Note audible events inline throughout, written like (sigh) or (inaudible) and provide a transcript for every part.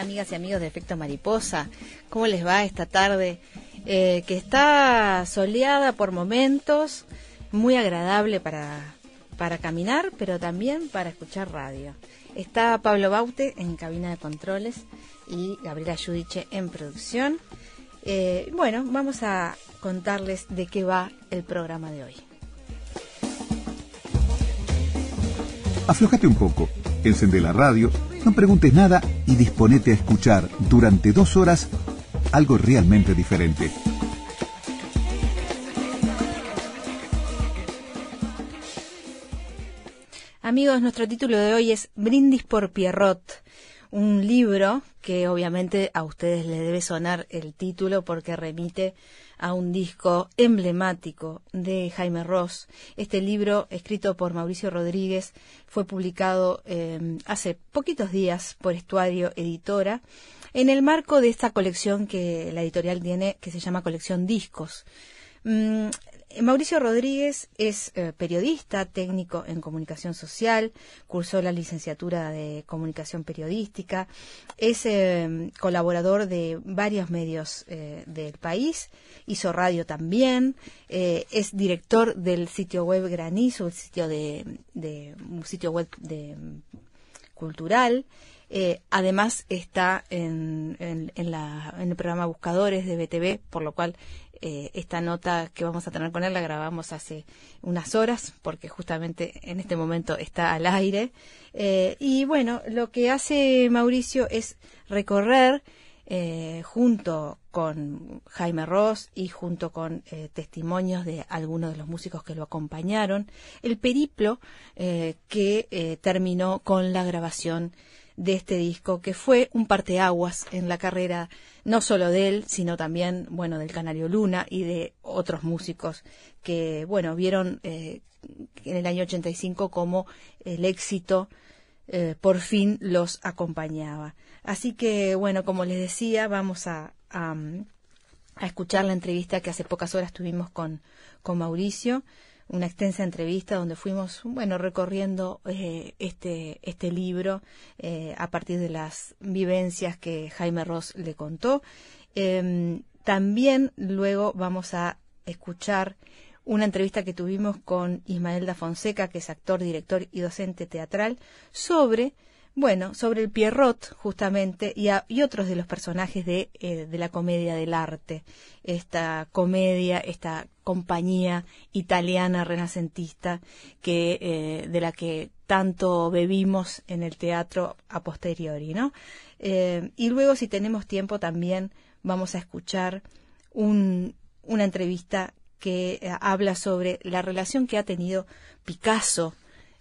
Amigas y amigos de Efecto Mariposa. ¿Cómo les va esta tarde? Eh, que está soleada por momentos, muy agradable para, para caminar, pero también para escuchar radio. Está Pablo Baute en cabina de controles y Gabriela Yudiche en producción. Eh, bueno, vamos a contarles de qué va el programa de hoy. Aflojate un poco, encende la radio no preguntes nada y disponete a escuchar durante dos horas algo realmente diferente. Amigos, nuestro título de hoy es Brindis por Pierrot, un libro que obviamente a ustedes les debe sonar el título porque remite a un disco emblemático de Jaime Ross. Este libro, escrito por Mauricio Rodríguez, fue publicado eh, hace poquitos días por Estuario Editora en el marco de esta colección que la editorial tiene, que se llama Colección Discos. Mm, Mauricio Rodríguez es eh, periodista, técnico en comunicación social, cursó la licenciatura de comunicación periodística, es eh, colaborador de varios medios eh, del país, hizo radio también, es director del sitio web Granizo, el sitio de, un sitio web de cultural. Además está en, en, el programa Buscadores de BTV, por lo cual eh, esta nota que vamos a tener con él la grabamos hace unas horas porque justamente en este momento está al aire. Eh, y bueno, lo que hace Mauricio es recorrer eh, junto con Jaime Ross y junto con testimonios de algunos de los músicos que lo acompañaron, el periplo que terminó con la grabación de este disco, que fue un parteaguas en la carrera no solo de él, sino también, bueno, del Canario Luna y de otros músicos que, bueno, vieron eh, en el año 85 como el éxito eh, por fin los acompañaba. Así que, bueno, como les decía, vamos a, a, a escuchar la entrevista que hace pocas horas tuvimos con, con Mauricio una extensa entrevista donde fuimos, bueno, recorriendo eh, este, este libro eh, a partir de las vivencias que Jaime Ross le contó. Em, también luego vamos a escuchar una entrevista que tuvimos con Ismael da Fonseca, que es actor, director y docente teatral, sobre bueno, sobre el Pierrot, justamente, y, y otros de los personajes de, eh, de, la comedia del arte. Esta comedia, esta compañía italiana renacentista que, eh, de la que tanto bebimos en el teatro a posteriori, ¿no? Eh, y luego, si tenemos tiempo, también vamos a escuchar un, una entrevista que habla sobre la relación que ha tenido Picasso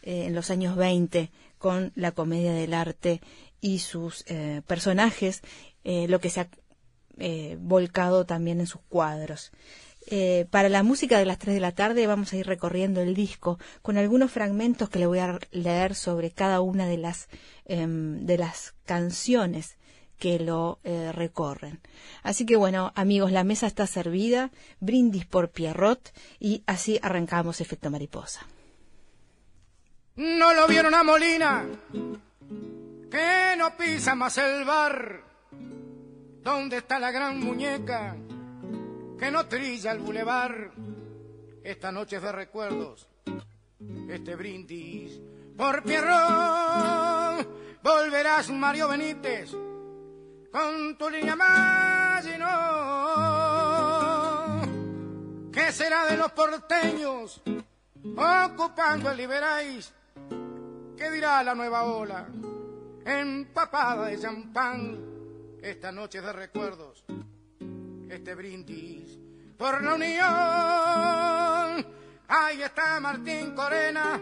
en los años 20 con la comedia del arte y sus eh, personajes, eh, lo que se ha eh, volcado también en sus cuadros. Para la música de las 3 de la tarde vamos a ir recorriendo el disco con algunos fragmentos que le voy a leer sobre cada una de las, em, de las canciones que lo recorren. Así que bueno, amigos, la mesa está servida, brindis por Pierrot y así arrancamos efecto mariposa. No lo vieron a Molina que no pisa más el bar. ¿Dónde está la gran muñeca que no trilla el bulevar? Esta noche de recuerdos, este brindis por Pierrot, volverás Mario Benítez con tu línea más no. ¿Qué será de los porteños ocupando el Liberáis? ¿Qué dirá la nueva ola? empapada de champán, esta noche de recuerdos, este brindis por la unión. Ahí está Martín Corena,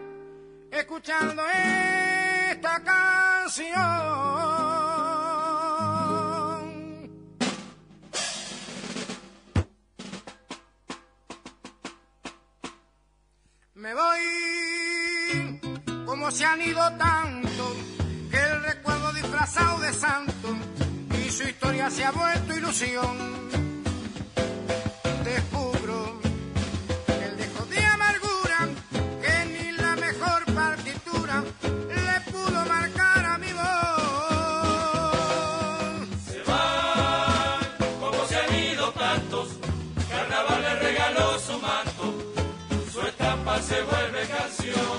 escuchando esta canción. Me voy como se han ido tanto disfrazado de santo y su historia se ha vuelto ilusión. Se vuelve canción.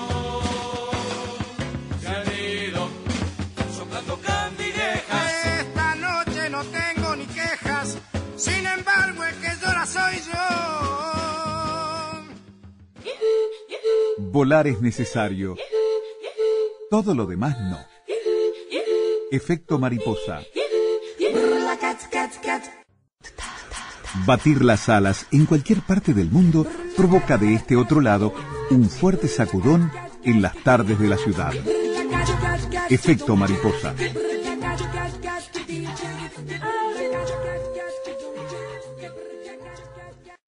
Volar es necesario. Todo lo demás no. Efecto mariposa. Batir las alas en cualquier parte del mundo provoca de este otro lado un fuerte sacudón en las tardes de la ciudad. Efecto mariposa.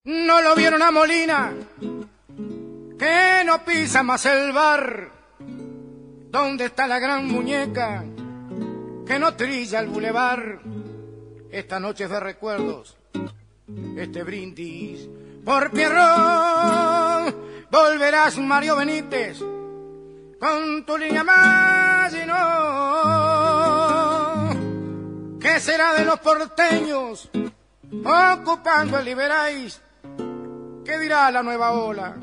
No lo vieron a Molina que no pisa más el bar. ¿Dónde está la gran muñeca que no trilla el bulevar? Esta noche de recuerdos, este brindis por Pierrot, volverás Mario Benítez con tu línea más y no. ¿Qué será de los porteños ocupando el Liberáis? ¿Qué dirá la nueva ola?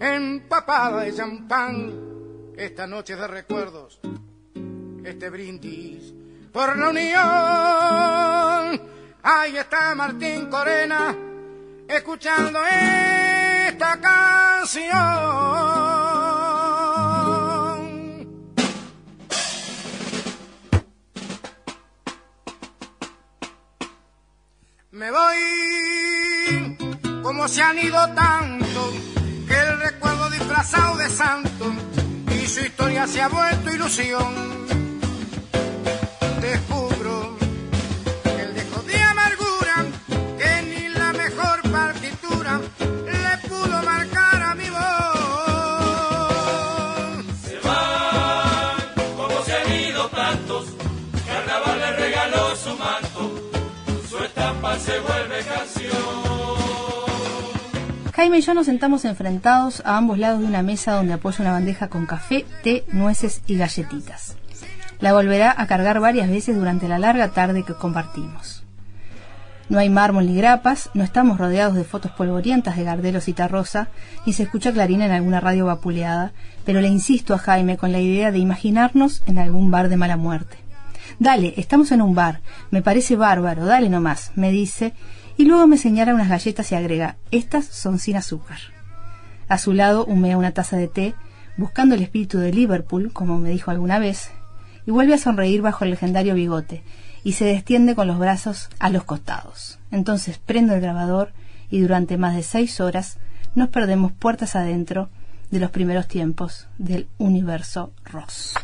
empapada de champán, esta noche de recuerdos, este brindis por la unión. Ahí está Martín Corena, escuchando esta canción. Me voy como se han ido tanto recuerdo disfrazado de santo y su historia se ha vuelto ilusión. Jaime y yo nos sentamos enfrentados a ambos lados de una mesa donde apoya una bandeja con café, té, nueces y galletitas. La volverá a cargar varias veces durante la larga tarde que compartimos. No hay mármol ni grapas, no estamos rodeados de fotos polvorientas de Gardel o Citarrosa, ni se escucha Clarina en alguna radio vapuleada, pero le insisto a Jaime con la idea de imaginarnos en algún bar de mala muerte. Dale, estamos en un bar, me parece bárbaro, dale nomás, me dice, y luego me señala unas galletas y agrega, estas son sin azúcar. A su lado humea una taza de té, buscando el espíritu de Liverpool, como me dijo alguna vez, y vuelve a sonreír bajo el legendario bigote, y se destiende con los brazos a los costados. Entonces prendo el grabador y durante más de seis horas nos perdemos puertas adentro de los primeros tiempos del universo Ross.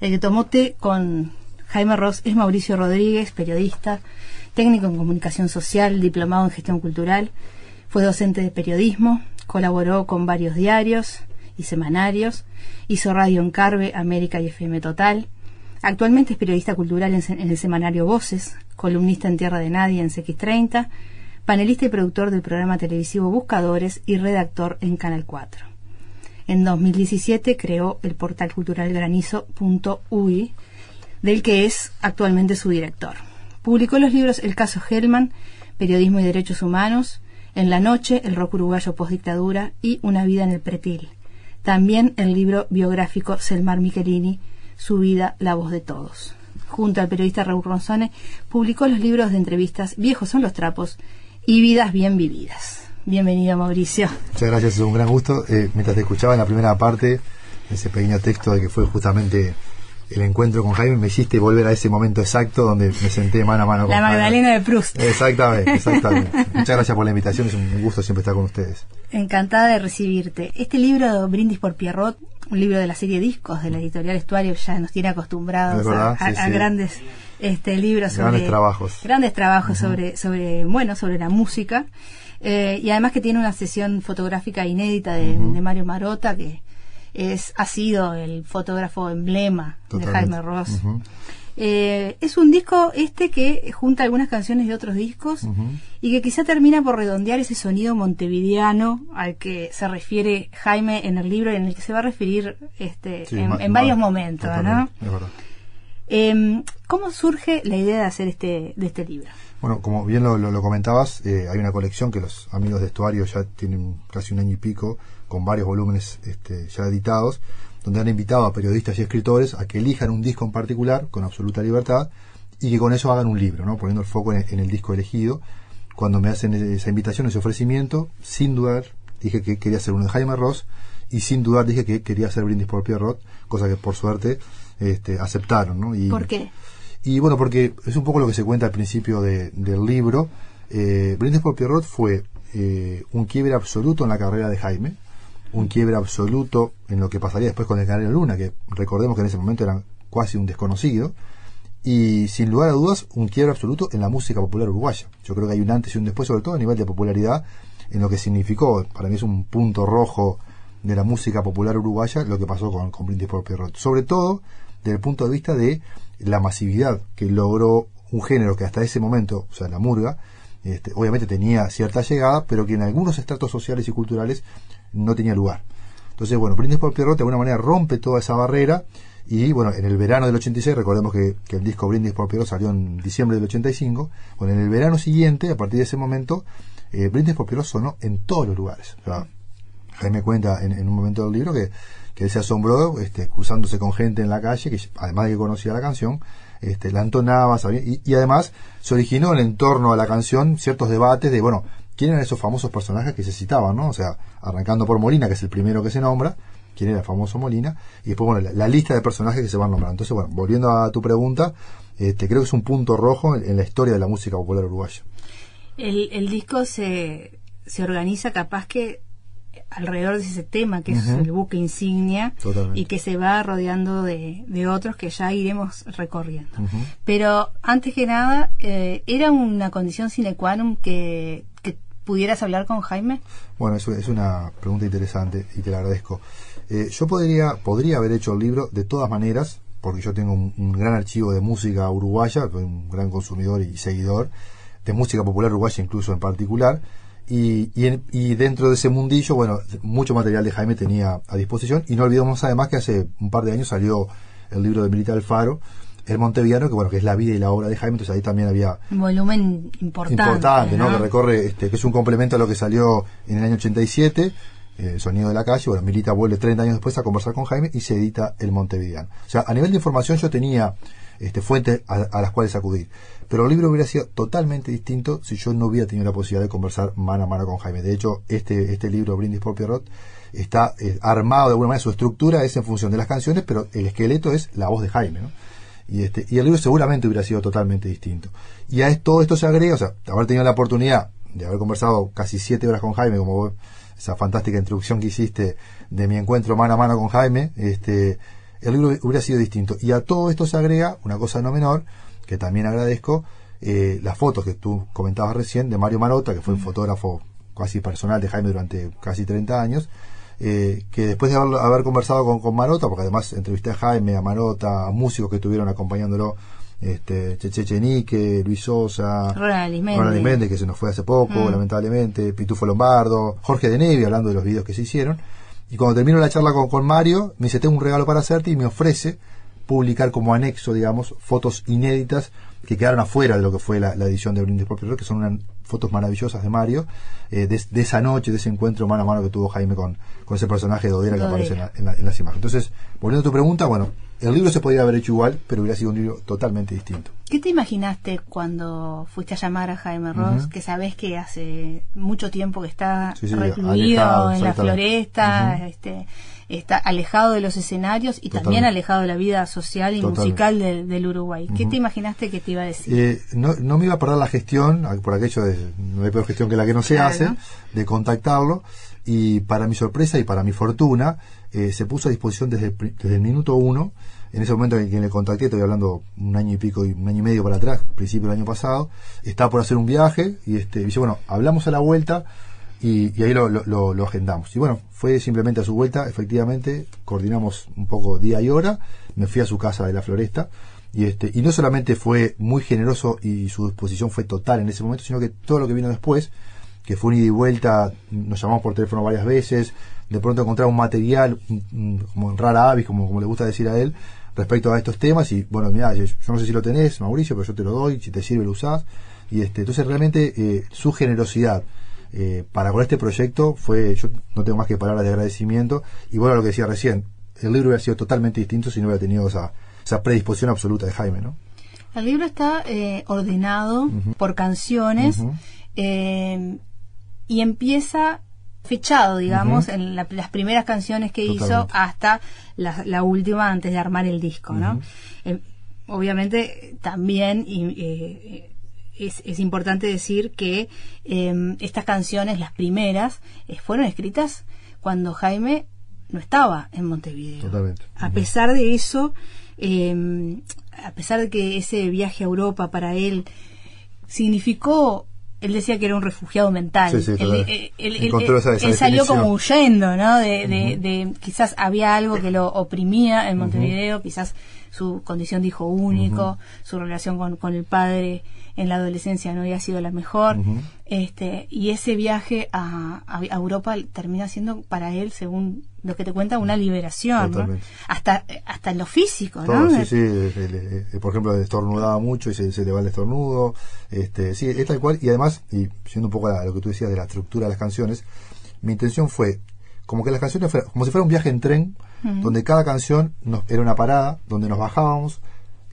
El que tomó té con Jaime Ross es Mauricio Rodríguez, periodista, técnico en comunicación social, diplomado en gestión cultural, fue docente de periodismo, colaboró con varios diarios y semanarios, hizo radio en Carve, América y FM Total. Actualmente es periodista cultural en, el semanario Voces, columnista en Tierra de Nadie en CX30, panelista y productor del programa televisivo Buscadores y redactor en Canal 4. En 2017 creó el portal cultural granizo.ui, del que es actualmente su director. Publicó los libros El caso Hellman, Periodismo y Derechos Humanos, En la noche, El rock uruguayo postdictadura y Una vida en el pretil. También el libro biográfico Selmar Michelini, Su vida, la voz de todos. Junto al periodista Raúl Ronzone, publicó los libros de entrevistas Viejos son los trapos y Vidas bien vividas. Bienvenido, Mauricio. Muchas gracias, es un gran gusto. Eh, mientras te escuchaba en la primera parte, ese pequeño texto de que fue justamente el encuentro con Jaime, me hiciste volver a ese momento exacto donde me senté mano a mano con La Magdalena de Proust. Exactamente, (laughs) exactamente. Muchas gracias por la invitación, es un gusto siempre estar con ustedes. Encantada de recibirte. Este libro, Brindis por Pierrot, un libro de la serie Discos de la editorial Estuario, ya nos tiene acostumbrados a, grandes este libros sobre grandes trabajos, grandes trabajos sobre sobre bueno sobre la música eh, y además que tiene una sesión fotográfica inédita de, Mario Marota, que es ha sido el fotógrafo emblema de Jaime Ross. Eh, es un disco este que junta algunas canciones de otros discos y que quizá termina por redondear ese sonido montevideano al que se refiere Jaime en el libro y en el que se va a referir este, en, varios momentos, ¿no? Em, ¿Cómo surge la idea de hacer este, de este libro? Bueno, como bien lo, comentabas, eh, hay una colección que los amigos de Estuario ya tienen casi un año y pico, con varios volúmenes este, ya editados, donde han invitado a periodistas y escritores a que elijan un disco en particular, con absoluta libertad, y que con eso hagan un libro, ¿no? poniendo el foco en, el disco elegido. Cuando me hacen esa invitación, ese ofrecimiento, sin dudar dije que quería hacer uno de Jaime Ross, y sin dudar dije que quería hacer Brindis por Pierrot, cosa que por suerte este, aceptaron. ¿no? Y, ¿Por qué? Y bueno, porque es un poco lo que se cuenta al principio del libro. Eh, Brindis por Pierrot fue eh, un quiebre absoluto en la carrera de Jaime, un quiebre absoluto en lo que pasaría después con el Canario Luna, que recordemos que en ese momento era casi un desconocido, y sin lugar a dudas un quiebre absoluto en la música popular uruguaya. Yo creo que hay un antes y un después, sobre todo a nivel de popularidad, en lo que significó, para mí es un punto rojo de la música popular uruguaya, lo que pasó con, con Brindis por Pierrot. Sobre todo desde el punto de vista de la masividad que logró un género que hasta ese momento, o sea, la murga, este, obviamente tenía cierta llegada, pero que en algunos estratos sociales y culturales no tenía lugar. Entonces, bueno, Brindis por Pierrot de alguna manera rompe toda esa barrera y, bueno, en el verano del 86, recordemos que, el disco Brindis por Pierrot salió en diciembre del 85, bueno, en el verano siguiente, a partir de ese momento, eh, Brindis por Pierrot sonó en todos los lugares. O sea, Jaime cuenta en, un momento del libro que que él se asombró este, cruzándose con gente en la calle, que además de que conocía la canción, este, la entonaba, y, además se originó en torno a la canción ciertos debates de, bueno, quién eran esos famosos personajes que se citaban, ¿no? O sea, arrancando por Molina, que es el primero que se nombra, quién era el famoso Molina, y después, bueno, la, lista de personajes que se van nombrando. Entonces, bueno, volviendo a tu pregunta, este, creo que es un punto rojo en, la historia de la música popular uruguaya. El, el disco se, se organiza capaz que alrededor de ese tema que es el buque insignia y que se va rodeando de, otros que ya iremos recorriendo. Pero antes que nada, eh, ¿era una condición sine qua non que, pudieras hablar con Jaime? Bueno, es una pregunta interesante y te la agradezco. Eh, yo podría, podría haber hecho el libro de todas maneras, porque yo tengo un, gran archivo de música uruguaya, soy un gran consumidor y seguidor de música popular uruguaya incluso en particular, y, y, dentro de ese mundillo, bueno, mucho material de Jaime tenía a disposición. Y no olvidemos además que hace un par de años salió el libro de Milita Alfaro, El Monteviano, que bueno, que es la vida y la obra de Jaime, entonces ahí también había un volumen importante, importante ¿no? Que recorre, este, que es un complemento a lo que salió en el año 87, eh, Sonido de la calle, bueno, Milita vuelve 30 años después a conversar con Jaime y se edita El Monteviano. O sea, a nivel de información yo tenía este, fuentes a las cuales acudir. Pero el libro hubiera sido totalmente distinto si yo no hubiera tenido la posibilidad de conversar mano a mano con Jaime. De hecho, este, este libro, Brindis por Pierrot, está eh, armado de alguna manera, su estructura es en función de las canciones, pero el esqueleto es la voz de Jaime. ¿no? Y, este, y el libro seguramente hubiera sido totalmente distinto. Y a todo esto se agrega, o sea, haber tenido la oportunidad de haber conversado casi siete horas con Jaime, como esa fantástica introducción que hiciste de mi encuentro mano a mano con Jaime, este, el libro hubiera sido distinto. Y a todo esto se agrega una cosa no menor, que también agradezco, eh, las fotos que tú comentabas recién de Mario Marota, que fue un fotógrafo casi personal de Jaime durante casi 30 años, eh, que después de haber, haber conversado con, con Marota, porque además entrevisté a Jaime, a Marota, a músicos que estuvieron acompañándolo, este, Cheche Chenique, Luis Sosa, Ronald Alimendi, que se nos fue hace poco, Mm. lamentablemente, Pitufo Lombardo, Jorge de Nevi, hablando de los videos que se hicieron. Y cuando termino la charla con, con Mario, me dice, tengo un regalo para hacerte y me ofrece publicar como anexo, digamos, fotos inéditas que quedaron afuera de lo que fue la, la edición de Brindis por que son unas fotos maravillosas de Mario, eh, de, de esa noche, de ese encuentro mano a mano que tuvo Jaime con, con ese personaje de Odera que aparece en, la- en la- en las imágenes. Entonces, volviendo a tu pregunta, bueno, el libro se podría haber hecho igual, pero hubiera sido un libro totalmente distinto. ¿Qué te imaginaste cuando fuiste a llamar a Jaime Ross, que sabes que hace mucho tiempo que está Sí, sí, recluido alejado, en la floresta, este, está alejado de los escenarios y también alejado de la vida social y Totalmente. musical del, del Uruguay? ¿Qué te imaginaste que te iba a decir? Eh, no, no me iba a perder la gestión, por aquello de no hay peor gestión que la que no se Claro. hace, de contactarlo, y para mi sorpresa y para mi fortuna, eh, se puso a disposición desde desde el minuto uno, en ese momento en que le contacté, estoy hablando un año y pico, y un año y medio para atrás, principio del año pasado, estaba por hacer un viaje, y este, dice, bueno, hablamos a la vuelta, y, y ahí lo- lo- lo agendamos. Y bueno, fue simplemente a su vuelta, efectivamente, coordinamos un poco día y hora, me fui a su casa de la floresta, y este, y no solamente fue muy generoso y su disposición fue total en ese momento, sino que todo lo que vino después, que fue un ida y vuelta, nos llamamos por teléfono varias veces, de pronto encontrar un material, como en rara avis, como, como le gusta decir a él, respecto a estos temas, y bueno, mira, yo, yo no sé si lo tenés, Mauricio, pero yo te lo doy, si te sirve lo usás, y este, entonces realmente eh, su generosidad eh, para con este proyecto fue, yo no tengo más que palabras de agradecimiento, y bueno, lo que decía recién, el libro hubiera sido totalmente distinto si no hubiera tenido esa, esa predisposición absoluta de Jaime, ¿no? El libro está eh, ordenado por canciones eh, y empieza fechado, digamos, en la- las primeras canciones que hizo hasta la, la última antes de armar el disco, ¿no? Eh, obviamente también eh, es, es importante decir que eh, estas canciones, las primeras, eh, fueron escritas cuando Jaime no estaba en Montevideo. Totalmente. A pesar de eso, eh, a pesar de que ese viaje a Europa para él significó, él decía que era un refugiado mental. Sí, sí, Él- él- él- él- Encontró esa- esa él salió como huyendo, ¿no? De, de- de- quizás había algo que lo oprimía en Montevideo, quizás su condición de hijo único, su relación con, con el padre en la adolescencia no había sido la mejor. Este Y ese viaje a, a- a Europa termina siendo para él, según lo que te cuenta, una liberación. Hasta, hasta en lo físico, Todo, ¿no? sí, sí, el- el- el- por ejemplo, estornudaba mucho y se, se le va el estornudo. Este, sí, es tal cual. Y además, y siendo un poco a lo que tú decías de la estructura de las canciones, mi intención fue como que las canciones fueran, como si fuera un viaje en tren, donde cada canción nos, era una parada, donde nos bajábamos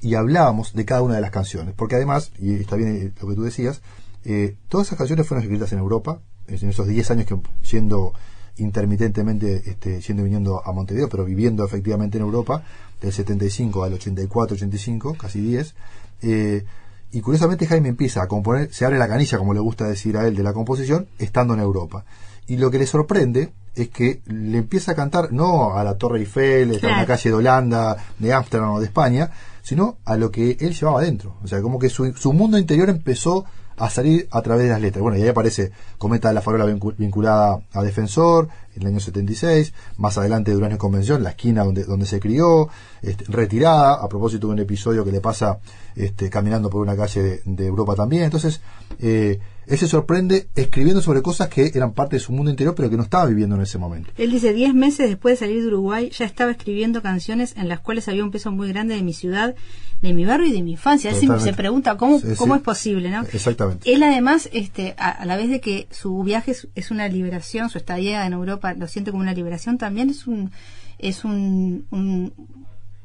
y hablábamos de cada una de las canciones. Porque además, y está bien eh, lo que tú decías, eh, todas esas canciones fueron escritas en Europa, en esos 10 años que siendo intermitentemente este, yendo y viniendo a Montevideo, pero viviendo efectivamente en Europa, del 75 al 84, 85, casi 10. eh, y curiosamente Jaime empieza a componer, se abre la canilla, como le gusta decir a él, de la composición, estando en Europa. Y lo que le sorprende es que le empieza a cantar no a la Torre Eiffel, a una Claro. calle de Holanda, de Ámsterdam o de España, sino a lo que él llevaba adentro. O sea, como que su, su mundo interior empezó a salir a través de las letras. Bueno, y ahí aparece Cometa de la Farola vincu- vinculada a Defensor, en el año 76, más adelante Durazno Convención, la esquina donde, donde se crió, este, retirada, a propósito de un episodio que le pasa este, caminando por una calle de, de Europa también. Entonces, eh, él se sorprende escribiendo sobre cosas que eran parte de su mundo interior, pero que no estaba viviendo en ese momento. Él dice, diez meses después de salir de Uruguay, ya estaba escribiendo canciones en las cuales había un peso muy grande de mi ciudad, de mi barrio y de mi infancia. Él se, pregunta cómo, Sí, cómo sí. es posible, ¿no? Exactamente. Él además, este, a, a la vez de que su viaje es, es una liberación, su estadía en Europa lo siente como una liberación, también es un, es un, un,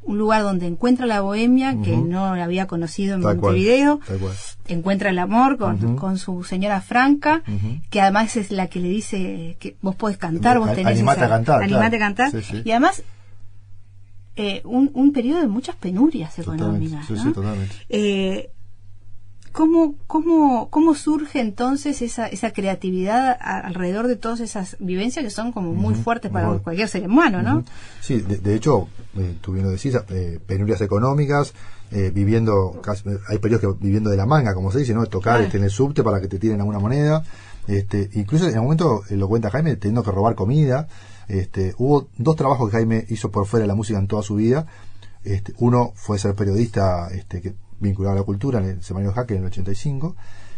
un lugar donde encuentra la bohemia que no la había conocido en Tal Montevideo, cual. encuentra el amor con, con su señora Franca, que además es la que le dice que vos podés cantar, vos tenés animate esa- a cantar, animate claro. a cantar. Sí, sí. Y además, eh, un, un periodo de muchas penurias Totalmente. económicas. Sí, ¿no? sí, totalmente. Eh, ¿cómo, cómo, cómo surge entonces esa, esa creatividad a- alrededor de todas esas vivencias que son como muy fuertes para cualquier ser humano, ¿no? Sí, de, de hecho, eh, tú bien lo decís, eh, penurias económicas, eh, viviendo, casi- hay periodos que viviendo de la manga, como se dice, ¿no? Tocar este, en el subte para que te tiren alguna moneda. Este, incluso en un momento, eh, lo cuenta Jaime, teniendo que robar comida. Este, hubo dos trabajos que Jaime hizo por fuera de la música en toda su vida. Este, uno fue ser periodista este, que, vinculado a la cultura en el Semanario Jaque en el 85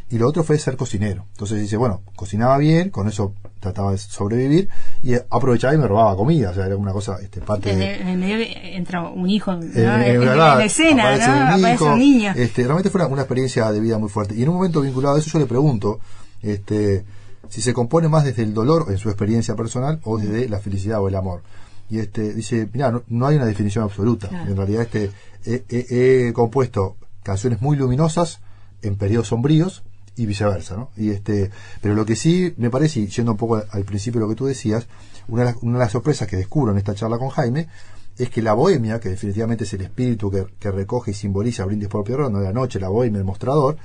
y lo otro fue ser cocinero. Entonces dice, bueno, cocinaba bien, con eso trataba de sobrevivir y aprovechaba y me robaba comida, o sea, era una cosa, este, parte En de... en el medio entra un hijo. Eh, en, la escena, aparece ¿no? un Aparece hijo, un niño. Este, realmente fue una, una experiencia de vida muy fuerte. Y en un momento vinculado a eso yo le pregunto este, si se compone más desde el dolor en su experiencia personal o desde la felicidad o el amor. Y este dice, mira, no, no hay una definición absoluta. Claro. En realidad este he, he- he compuesto canciones muy luminosas en periodos sombríos y viceversa, ¿no? Y este, pero lo que sí me parece, yendo un poco al, principio de lo que tú decías, una de, las, una de las sorpresas que descubro en esta charla con Jaime es que la bohemia, que definitivamente es el espíritu que, recoge y simboliza Brindis por Pierrot, no la noche, la bohemia, el mostrador,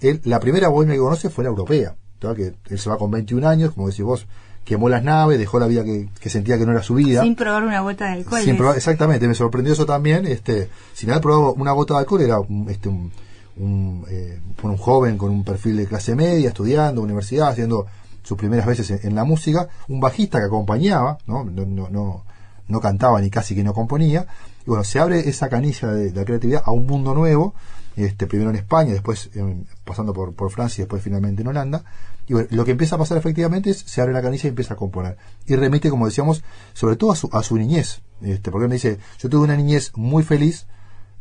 él, la primera bohemia que conoce fue la europea, él se va con 21 años, como decís vos, quemó las naves, dejó la vida que, que sentía que no era su vida. Sin probar una vuelta de alcohol. Sin probar- exactamente, me sorprendió eso también. Este, sin haber probado una gota de alcohol, era un, este, un, un, eh, un joven con un perfil de clase media, estudiando, universidad, haciendo sus primeras veces en, en la música, un bajista que acompañaba, ¿no? No, no, no, no cantaba ni casi que no componía. Y bueno, se abre esa canilla de, de la creatividad a un mundo nuevo, este, primero en España, después en- pasando por, por Francia y después finalmente en Holanda. Y bueno, lo que empieza a pasar efectivamente es, se abre la canilla y empieza a componer. Y remite, como decíamos, sobre todo a su, a su niñez. Este, porque él me dice, yo tuve una niñez muy feliz,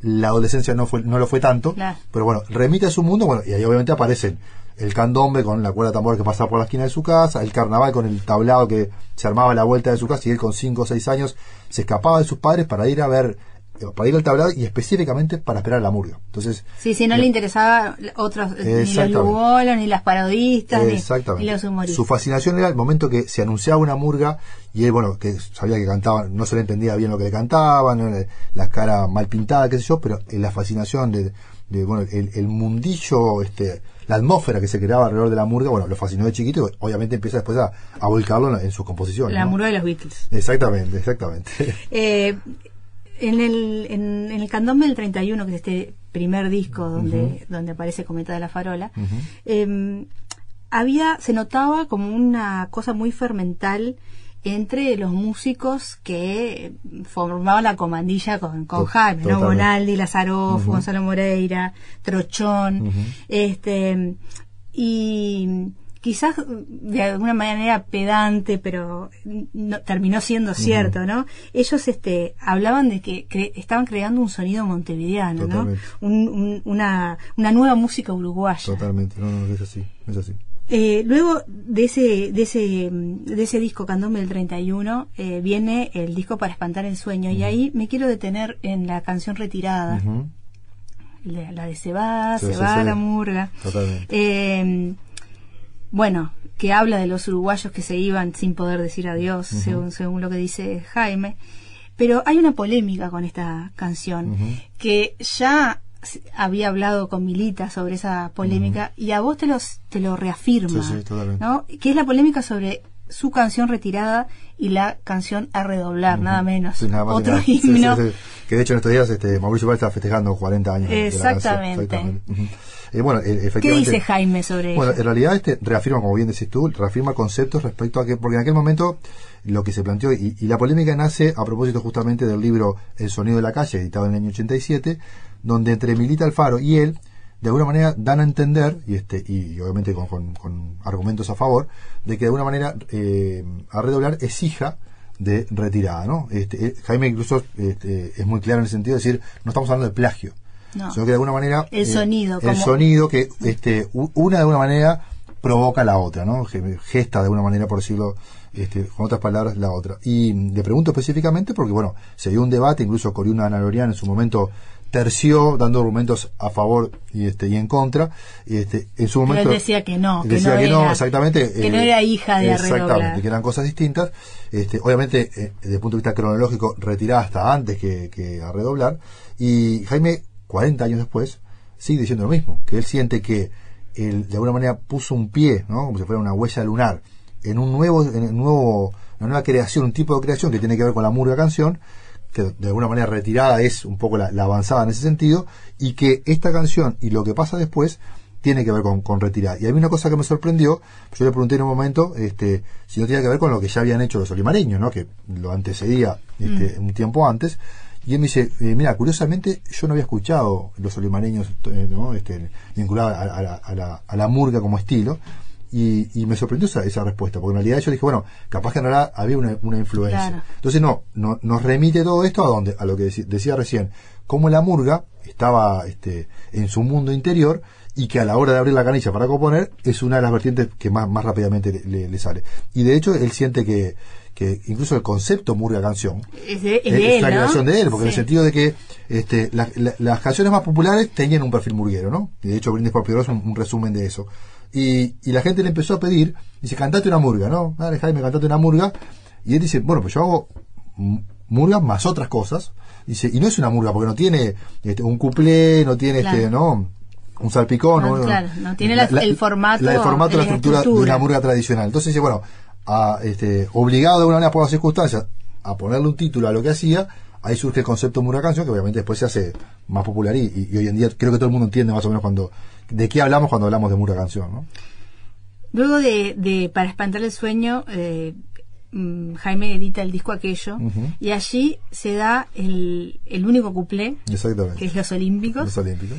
la adolescencia no fue no lo fue tanto, pero bueno, remite a su mundo, bueno, y ahí obviamente aparecen el candombe con la cuerda de tambor que pasaba por la esquina de su casa, el carnaval con el tablado que se armaba a la vuelta de su casa y él con 5 o 6 años se escapaba de sus padres para ir a ver, para ir al tablado y específicamente para esperar la murga. Entonces, Sí, sí, no le interesaba otros, ni los lugolos, ni las parodistas, ni, los humoristas. Su fascinación era el momento que se anunciaba una murga y él, bueno, que sabía que cantaban, no se le entendía bien lo que le cantaban, la cara mal pintada, qué sé yo, pero eh, la fascinación de, de, bueno, el, el mundillo, este, la atmósfera que se creaba alrededor de la murga, bueno, lo fascinó de chiquito y obviamente empieza después a, a volcarlo en, en sus composiciones. La ¿no? murga de los Beatles. Exactamente, exactamente. Eh, en el, en, en el candombe del 31, que es este primer disco donde, donde aparece Cometa de la Farola, eh, había, se notaba como una cosa muy fermental entre los músicos que formaban la comandilla con, con Jaime, ¿no? Bonaldi, Lazaroff, Gonzalo Moreira, Trochón, este y quizás de alguna manera pedante, pero no, terminó siendo cierto, ¿no? Ellos este hablaban de que cre- estaban creando un sonido montevideano, ¿no? Un- un- una, una nueva música uruguaya. Totalmente, no, no, es así, es así. Eh, luego de ese, de ese, mm, de ese disco Candombe del 31 eh, viene el disco para espantar el sueño y ahí me quiero detener en la canción retirada, la, la de se va, se va la murga. Totalmente. Eh, bueno, que habla de los uruguayos que se iban sin poder decir adiós, según, según lo que dice Jaime. Pero hay una polémica con esta canción, que ya había hablado con Milita sobre esa polémica y a vos te, los, te lo reafirma, Sí. ¿no? Que es la polémica sobre su canción retirada y la canción a redoblar, nada menos. Sí, nada más y Otro nada. Sí, sí, himno. sí. Que de hecho en estos días este, Mauricio Valls está festejando 40 años. de la canción. Exactamente. Ujú. Eh, bueno, eh, ¿Qué dice Jaime sobre Bueno, eso? en realidad este reafirma, como bien decís tú, reafirma conceptos respecto a que, porque en aquel momento lo que se planteó, y, y la polémica nace a propósito justamente del libro El sonido de la calle, editado en el año 87, donde entre Milita Alfaro y él, de alguna manera dan a entender, y este y obviamente con, con- con argumentos a favor, de que de alguna manera eh, a redoblar es hija de retirada, ¿no? Este, eh, Jaime incluso este, es muy claro en el sentido de decir, no estamos hablando de plagio, No. sino que de alguna manera El sonido, el como- sonido que este u- una de alguna manera provoca la otra, ¿no? Ge- Gesta de alguna manera, por decirlo este, con otras palabras, la otra. Y mm, le pregunto específicamente porque, bueno, se dio un debate, incluso Coriuna Analorian en su momento terció dando argumentos a favor y este y en contra y este en su Pero momento él decía que no, que decía no que no era- exactamente que no era hija de exactamente Arredoblar. que eran cosas distintas este obviamente eh, desde el punto de vista cronológico retirada hasta antes que, que a redoblar y Jaime 40 años después sigue diciendo lo mismo, que él siente que él de alguna manera puso un pie, ¿no? como si fuera una huella lunar, en un nuevo, en un nuevo, una nueva creación, un tipo de creación que tiene que ver con la murga canción, que de alguna manera retirada es un poco la, la avanzada en ese sentido, y que esta canción y lo que pasa después tiene que ver con, con retirada. Y a mí una cosa que me sorprendió, yo le pregunté en un momento este, si no tenía que ver con lo que ya habían hecho los olimareños, ¿no? que lo antecedía este, un tiempo antes, y él me dice, eh, mira, curiosamente yo no había escuchado los olimareños eh, ¿no? este, vinculados a, a a, la, a la murga como estilo, y, y, me sorprendió esa, esa, respuesta, porque en realidad yo dije, bueno, capaz que en realidad había una, una influencia. Claro. Entonces, no, no, nos remite todo esto a donde, a lo que decía, decía recién, como la murga estaba este, en su mundo interior y que a la hora de abrir la canilla para componer es una de las vertientes que más, más rápidamente le, le, le sale. Y de hecho, él siente que, que incluso el concepto murga canción es, de, es, es, de él, la ¿no? creación de él, porque Sí. en el sentido de que este, la- la- las canciones más populares tenían un perfil murguero, ¿no? Y de hecho Brindis por es un, un resumen de eso. Y, y la gente le empezó a pedir, dice, cantate una murga, ¿no? Dale Jaime, cantate una murga. Y él dice, bueno, pues yo hago m- murga más otras cosas. Dice, y no es una murga, porque no tiene este, un cuplé, no tiene este. ¿no? Un salpicón, No, claro, no tiene la- el formato, la, el formato, la la estructura, de una murga tradicional. Entonces dice, bueno, a, este, obligado de alguna manera por las circunstancias a ponerle un título a lo que hacía, ahí surge el concepto murga canción, que obviamente después se hace más popular y, y- y hoy en día creo que todo el mundo entiende más o menos cuando de qué hablamos cuando hablamos de murga canción, ¿no? Luego de, de Para espantar el sueño, eh, mm, Jaime edita el disco aquello y allí se da el, el único cuplé, que es Los Olímpicos, Los olímpicos,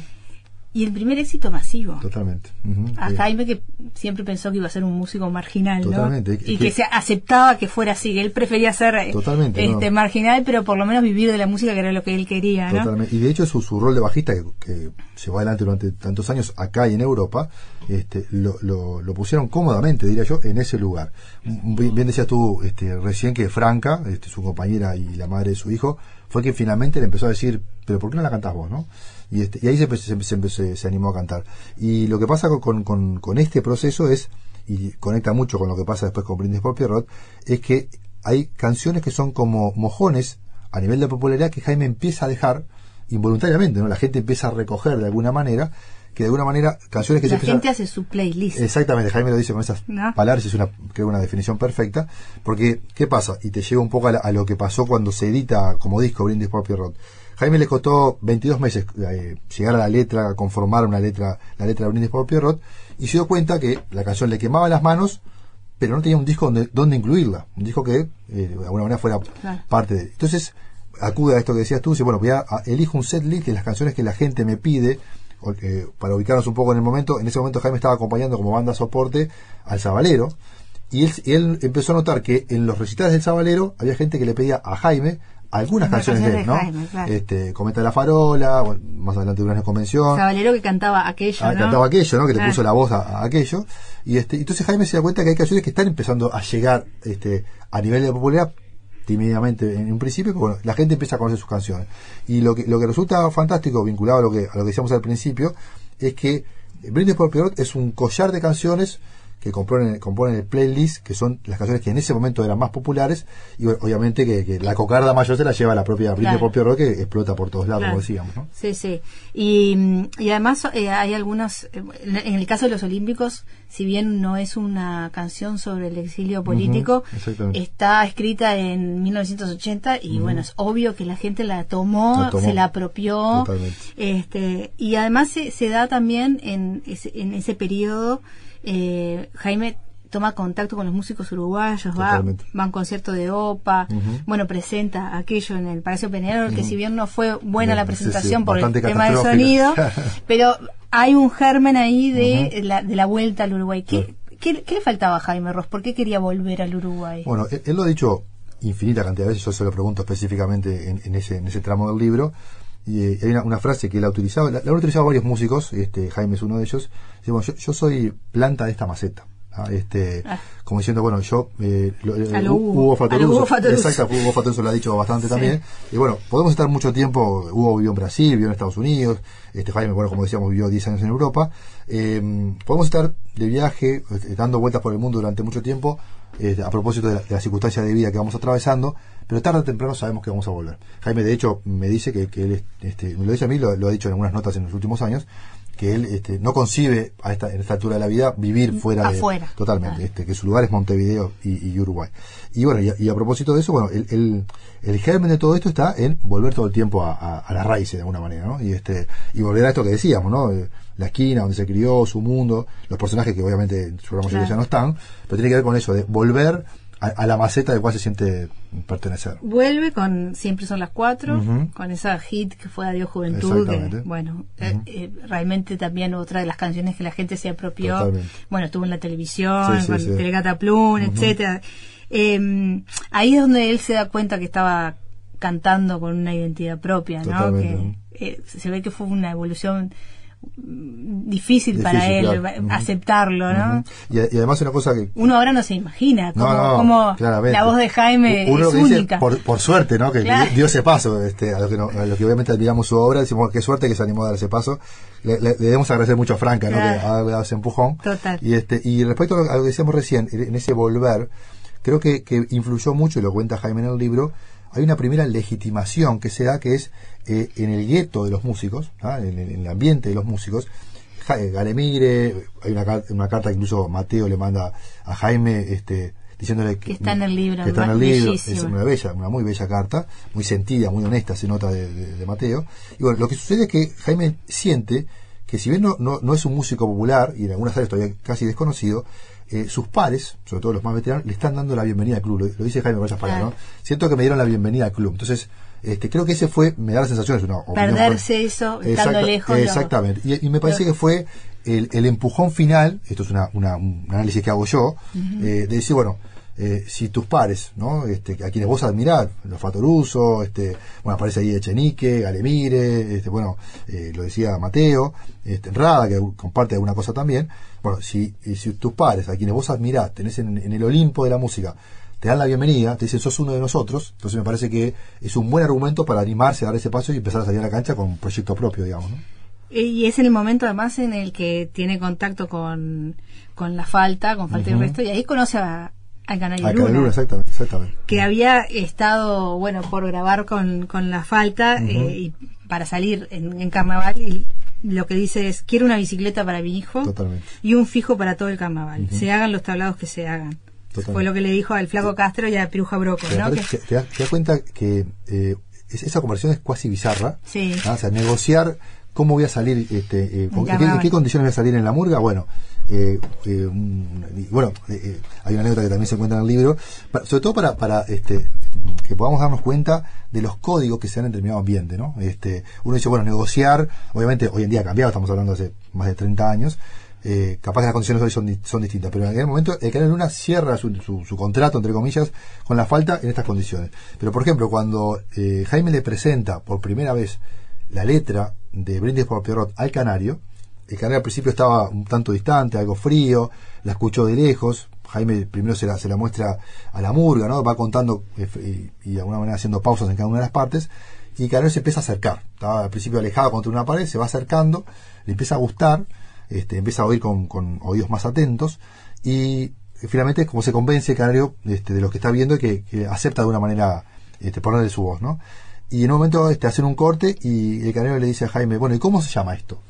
y el primer éxito masivo. totalmente. A Jaime que siempre pensó que iba a ser un músico marginal, ¿no? Totalmente. Y Que- que se aceptaba que fuera así, que él prefería ser eh, Totalmente, este no. marginal, pero por lo menos vivir de la música que era lo que él quería, ¿no? Totalmente. Y de hecho su, su rol de bajista que, que llevó adelante durante tantos años acá y en Europa, este, lo, lo, lo pusieron cómodamente, diría yo, en ese lugar. Mm, Bien, bien decías tú este, recién que Franca, este, su compañera y la madre de su hijo, fue quien finalmente le empezó a decir, pero ¿por qué no la cantás vos, no? Y, este, y ahí se, se, se, se- se animó a cantar. Y lo que pasa con, con, este proceso es, y conecta mucho con lo que pasa después con Brindis por Pierrot, es que hay canciones que son como mojones a nivel de popularidad que Jaime empieza a dejar involuntariamente, ¿no? La gente empieza a recoger de alguna manera, que de alguna manera canciones que se La empiezan- gente hace su playlist. Exactamente, Jaime lo dice con esas ¿No? palabras, es una, creo una definición perfecta, porque, ¿qué pasa? Y te lleva un poco a, la- a lo que pasó cuando se edita como disco Brindis por Pierrot. Jaime le costó 22 meses eh, llegar a la letra, conformar una letra, la letra de Brindis por Pierrot, y se dio cuenta que la canción le quemaba las manos, pero no tenía un disco donde, donde incluirla, un disco que eh, de alguna manera fuera Claro. parte de él. Entonces, acude a esto que decías tú, dice, bueno, voy a, a- elijo un set list de las canciones que la gente me pide, o- eh, para ubicarnos un poco en el momento, en ese momento Jaime estaba acompañando como banda soporte al Sabalero, y él, y él empezó a notar que en los recitales del Sabalero había gente que le pedía a Jaime algunas canciones de él, ¿no? de Jaime, claro. Este, Cometa la Farola, bueno, más adelante de una convención. Caballero que cantaba aquello, Ah, ¿no? cantaba aquello, ¿no? Que le puso la voz a, a aquello. Y este, entonces Jaime se da cuenta que hay canciones que están empezando a llegar este, a nivel de popularidad tímidamente en un principio, pero bueno, la gente empieza a conocer sus canciones. Y lo que, lo que resulta fantástico, vinculado a lo que, a lo que decíamos al principio, es que Brindis por Pierrot es un collar de canciones que componen, componen el playlist, que son las canciones que en ese momento eran más populares, y obviamente que, que la cocarda mayor se la lleva la propia Claro. por Pierrot, que explota por todos lados, Claro. como decíamos, ¿no? Sí, sí. Y, y además eh, hay algunos, eh, en el caso de los Olímpicos, si bien no es una canción sobre el exilio político, está escrita en 1980 y bueno, es obvio que la gente la tomó, La tomó. se la apropió. Totalmente. Este, y además se, se da también en ese, en ese periodo, eh, Jaime toma contacto con los músicos uruguayos, va, Totalmente. va a un concierto de OPA, bueno, presenta aquello en el Palacio Peñarol, que si bien no fue buena la Sí, sí, presentación por el tema del sonido, (laughs) pero hay un germen ahí de, la, de la vuelta al Uruguay. ¿Qué, qué, qué le faltaba a Jaime Ross? ¿Por qué quería volver al Uruguay? Bueno, él, él lo ha dicho infinita cantidad de veces, yo se lo pregunto específicamente en, en ese, en ese tramo del libro, y eh, hay una, una frase que él ha utilizado, la, la han utilizado varios músicos, este Jaime es uno de ellos, bueno, yo, yo soy planta de esta maceta. ¿ah? Este, Ah. como diciendo, bueno, yo, eh, lo- eh, lo Hugo, Hugo, Fatoruso, exacto, Hugo Fatoruso lo ha dicho bastante Sí. también, y bueno, podemos estar mucho tiempo, Hugo vivió en Brasil, vivió en Estados Unidos, este Jaime, bueno, como decíamos, vivió 10 años en Europa, eh, podemos estar de viaje, eh, dando vueltas por el mundo durante mucho tiempo, eh, a propósito de la, de la circunstancia de vida que vamos atravesando, pero tarde o temprano sabemos que vamos a volver. Jaime, de hecho, me dice que, que él, es- este, me lo dice a mí, lo, lo ha dicho en algunas notas en los últimos años, que él este, no concibe a esta, en esta altura de la vida vivir fuera de... Totalmente, Ah. este, que su lugar es Montevideo y, y Uruguay. Y bueno, y a, y a propósito de eso, bueno, el, el, el germen de todo esto está en volver todo el tiempo a, a, a las raíces de alguna manera, ¿no? Y este, y volver a esto que decíamos, ¿no? Eh, La esquina donde se crió, su mundo, los personajes que obviamente en su gran mayoría Claro. ya no están, pero tiene que ver con eso, de volver a, a la maceta del cual se siente pertenecer. Vuelve con Siempre son las cuatro, Ujú. con esa hit que fue Adiós Juventud, que, bueno, eh, eh, realmente también otra de las canciones que la gente se apropió. Totalmente. Bueno, estuvo en la televisión, Sí, con sí. Telegata Plum, etcétera. Eh, ahí es donde él se da cuenta que estaba cantando con una identidad propia, ¿no? Totalmente. Que eh, se ve que fue una evolución difícil, para él claro. Aceptarlo, ¿no? Y, y además una cosa que Uno ahora no se imagina cómo, No, no, cómo la voz de Jaime Uno es que dice, única. por, por suerte, ¿no? Que Claro. dio ese paso, este, a lo que, no- a lo que obviamente admiramos su obra, decimos qué suerte que se animó a dar ese paso. Le, le- le debemos agradecer mucho a Franca, ¿no? Claro. Que ha dado ese empujón. Total. Y este, y respecto a lo, a lo que decíamos recién, en ese volver, creo que, que influyó mucho, y lo cuenta Jaime en el libro, hay una primera legitimación que se da, que es eh, en el gueto de los músicos, ¿ah? en, el- en el ambiente de los músicos, Ja- eh, Galemire, hay una, una carta que incluso Mateo le manda a Jaime, este, diciéndole que, Que está en el libro, que está en el libro, es una bella, una muy bella carta, muy sentida, muy honesta, se nota de, de- de Mateo. Y bueno, lo que sucede es que Jaime siente que si bien no, no, no es un músico popular, y en algunas áreas todavía casi desconocido, eh, sus pares, sobre todo los más veteranos, le están dando la bienvenida al club. Lo, lo dice Jaime palabras, Claro. ¿no? Siento que me dieron la bienvenida al club. Entonces, este, creo que ese fue, me da la sensación, es una opinión Perderse eso, estando lejos, Exactamente. Y, y me parece que fue el, el empujón final, esto es una, una- un análisis que hago yo, eh, de decir, bueno, eh, si tus pares, ¿no? Este, a quienes vos admirás, los Fatoruso, este, bueno, aparece ahí Echenique, Galemire, este, bueno, eh, lo decía Mateo, este, Rada, que comparte alguna cosa también. Bueno, si, si tus pares, a quienes vos admirás, tenés en, en el Olimpo de la música, te dan la bienvenida, te dicen sos uno de nosotros, entonces me parece que es un buen argumento para animarse a dar ese paso y empezar a salir a la cancha con un proyecto propio, digamos, ¿no? Y es el momento además en el que tiene contacto con, con la falta, con falta y Ujú. resto, y ahí conoce a, al Canario Luna, Caneluna, exactamente, exactamente. que había estado, bueno, por grabar con, con la falta eh, y para salir en, en carnaval y lo que dice es quiero una bicicleta para mi hijo Totalmente. y un fijo para todo el carnaval. Se hagan los tablados que se hagan. Totalmente. Fue lo que le dijo al Flaco Castro y a Piruja Broco, ¿no? aparte, Que- te, das, te das cuenta que eh, es- esa conversión es cuasi bizarra. Sí. ¿ah? O sea, negociar cómo voy a salir, este, eh, con- En ¿en qué, condiciones voy a salir en la murga. Bueno, eh, eh, un- bueno eh, eh, hay una anécdota que también se encuentra en el libro, pa- sobre todo para, para este, que podamos darnos cuenta de los códigos que se dan en determinado ambiente. ¿no? Este, uno dice, bueno, negociar, obviamente hoy en día ha cambiado, estamos hablando de hace más de 30 años. Eh, capaz que las condiciones hoy son, son distintas, pero en aquel momento el Canal Luna cierra su, su- contrato, entre comillas, con la falta en estas condiciones. Pero, por ejemplo, cuando eh, Jaime le presenta por primera vez la letra de Brindis por Pierrot al Canario, el Canario al principio estaba un tanto distante, algo frío, la escuchó de lejos, Jaime primero se la, se la muestra a la murga, ¿no? va contando eh, y de alguna manera haciendo pausas en cada una de las partes, y el Canario se empieza a acercar, estaba al principio alejado contra una pared, se va acercando, le empieza a gustar, este, empieza a oír con, con oídos más atentos, y eh, finalmente como se convence el Canario este, de lo que está viendo y que, que acepta de alguna manera este, ponerle su voz, ¿no? Y en un momento este, hacen un corte y el canario le dice a Jaime, bueno, ¿y cómo se llama esto?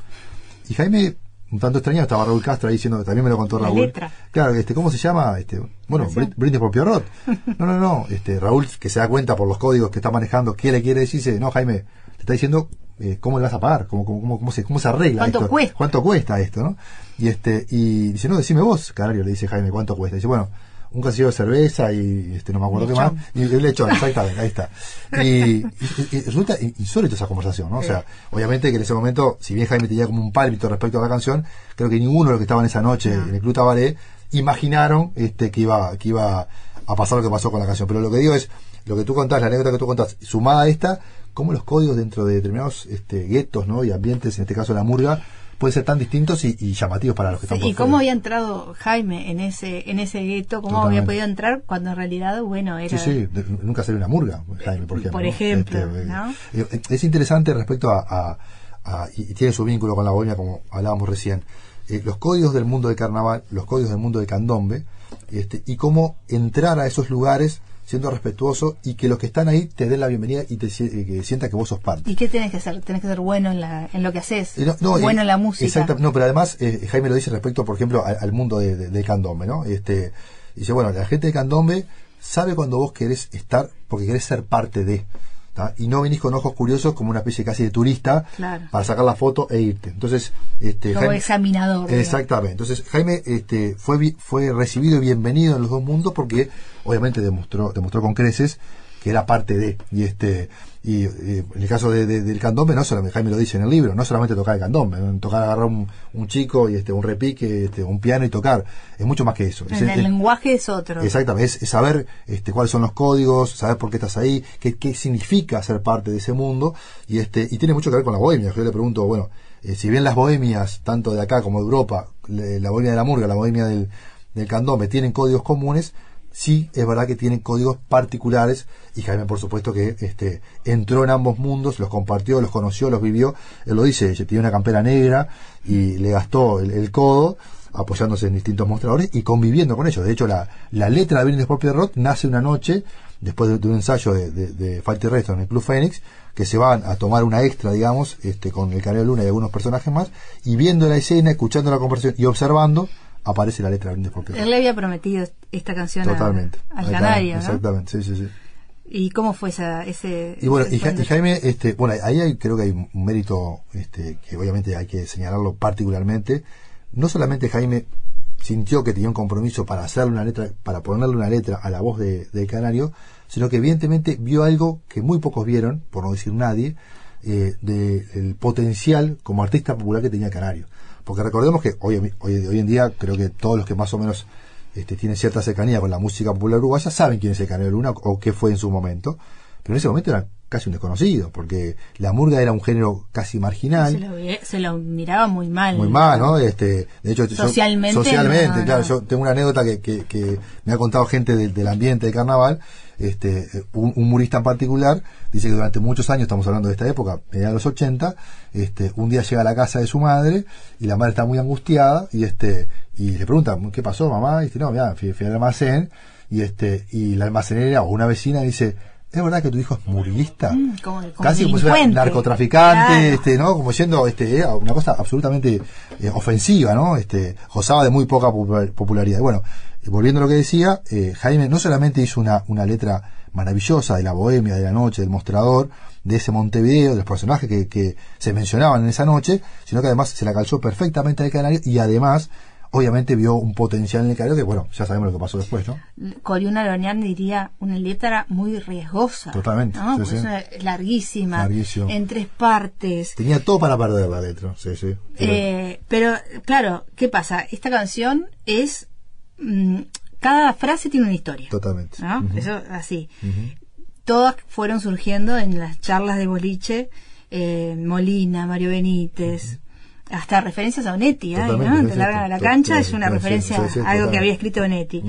Y Jaime, un tanto extrañado, estaba Raúl Castro ahí diciendo, también me lo contó Raúl. letra. Claro, este, ¿cómo se llama? Este, bueno. Brin- Brindis por Pierrot. (laughs) No, no, no, este, Raúl, que se da cuenta por los códigos que está manejando, qué le quiere decir, dice, no, Jaime, te está diciendo eh, cómo le vas a pagar, cómo, cómo, cómo, cómo se, cómo se arregla ¿Cuánto esto. cuesta? ¿Cuánto cuesta esto, no? Y este, y dice, no, decime vos, canario, le dice Jaime, ¿cuánto cuesta? dice, bueno, un casillero de cerveza y este no me acuerdo qué más y el lechón exactamente ahí está y, y- y resulta insólito esa conversación ¿no? o sea obviamente que en ese momento si bien Jaime tenía como un pálpito respecto a la canción creo que ninguno de los que estaban esa noche No. en el Club Tabaré imaginaron este que iba que iba a pasar lo que pasó con la canción pero lo que digo es lo que tú contás la anécdota que tú contás sumada a esta cómo los códigos dentro de determinados este, guetos ¿no? y ambientes en este caso la murga pueden ser tan distintos y, y llamativos para los que están Sí, por y cómo había entrado Jaime en ese en ese gueto, cómo Totalmente. había podido entrar cuando en realidad, bueno, era Sí, sí, de- nunca salió una murga, Jaime, por ejemplo. Por ¿no? ejemplo, Este, eh, ¿no? eh, Es interesante respecto a, a- a- y y tiene su vínculo con la bohemia, como hablábamos recién. Eh, los códigos del mundo del carnaval, los códigos del mundo del candombe, este, y cómo entrar a esos lugares siendo respetuoso y que los que están ahí te den la bienvenida y te que sientan que vos sos parte. ¿Y qué tenés que hacer? Tenés que ser bueno en, la, en lo que haces. No, no, bueno eh, en la música. Exacto, no, pero además eh, Jaime lo dice respecto, por ejemplo, al, al mundo de- de- candombe, ¿no? Este, dice, bueno, la gente de candombe sabe cuando vos querés estar porque querés ser parte de. ¿Tá? Y no venís con ojos curiosos como una especie casi de turista Claro. para sacar la foto e irte. Entonces, este, Como Jaime- examinador. digamos. Exactamente. Entonces Jaime este, fue fue recibido y bienvenido en los dos mundos porque obviamente demostró demostró con creces que era parte de y este y, en el caso de- de- del candombe no solamente Jaime lo dice en el libro no solamente tocar el candombe tocar agarrar un, un chico y este un repique este un piano y tocar es mucho más que eso Es- el es- lenguaje es otro. Exactamente, es, es saber este, cuáles son los códigos, saber por qué estás ahí, qué, qué significa ser parte de ese mundo, y este y tiene mucho que ver con la bohemia. Yo le pregunto, bueno, eh, si bien las bohemias, tanto de acá como de Europa, le- la bohemia de la murga, la bohemia del, del candombe, tienen códigos comunes, sí es verdad que tienen códigos particulares, y Jaime, por supuesto, que este entró en ambos mundos, los compartió, los conoció, los vivió. Él lo dice, tiene una campera negra y le gastó el, codo apoyándose en distintos mostradores y conviviendo con ellos. De hecho, la, la letra de Brindis por nace una noche, después de, un ensayo de, de, de en el Club Fénix, que se van a tomar una extra, digamos, este, con el Canelo Luna y algunos personajes más, y viendo la escena, escuchando la conversación y observando, aparece la letra de Brindis por Pierrot. Él le había prometido esta canción Totalmente. al Al canario, ¿no? Exactamente, sí, sí, sí. ¿Y cómo fue esa, ese... Y bueno, ese y, Ja- y Jaime, este, bueno, ahí hay- creo que hay un mérito este, que obviamente hay que señalarlo particularmente. No solamente Jaime sintió que tenía un compromiso para hacerle una letra, para ponerle una letra a la voz de, del canario, sino que evidentemente vio algo que muy pocos vieron, por no decir nadie, eh, del potencial como artista popular que tenía Canario. Porque recordemos que hoy, hoy, hoy en día creo que todos los que más o menos este, tienen cierta cercanía con la música popular uruguaya saben quién es el Canario Luna o qué fue en su momento. Pero en ese momento era casi un desconocido, porque la murga era un género casi marginal. Se lo, se lo miraba muy mal. Muy mal, ¿no? Este, de hecho, yo- Socialmente, socialmente, no, claro. no. Yo tengo una anécdota que, que, que me ha contado gente del ambiente de carnaval. Este, un, un murista en particular dice que durante muchos años, estamos hablando de esta época, mediados de los 80, este, un día llega a la casa de su madre y la madre está muy angustiada y este, y le pregunta, ¿qué pasó, mamá? Y dice, no, mira, fui, fui al almacén y este, y la almacenera o una vecina dice, ¿es verdad que tu hijo es murguista? Mm, como- como Casi como si fuera narcotraficante, Claro. este, ¿no? Como siendo este, una cosa absolutamente eh, ofensiva, ¿no? Este, gozaba de muy poca popular- popularidad. Bueno, volviendo a lo que decía, eh, Jaime no solamente hizo una, una letra maravillosa de la bohemia, de la noche, del mostrador, de ese Montevideo, de los personajes que, que se mencionaban en esa noche, sino que además se la calzó perfectamente al canario y además, obviamente, vio un potencial en el canario que, bueno, ya sabemos lo que pasó después, ¿no? Coriuna Lorñán diría una letra muy riesgosa. Totalmente, ¿no? sí, Porque sí. larguísima, Larguísimo. en tres partes. Tenía todo para perder la letra, sí, sí. Eh, pero, claro, ¿qué pasa? Esta canción es. Mm, cada frase tiene una historia. Totalmente. Eso así. Todas fueron surgiendo en las charlas de boliche. eh, Molina, Mario Benítez. Hasta referencias a Onetti, ¿eh? ¿no? Te largan a la cancha, es una referencia a algo que había escrito Onetti.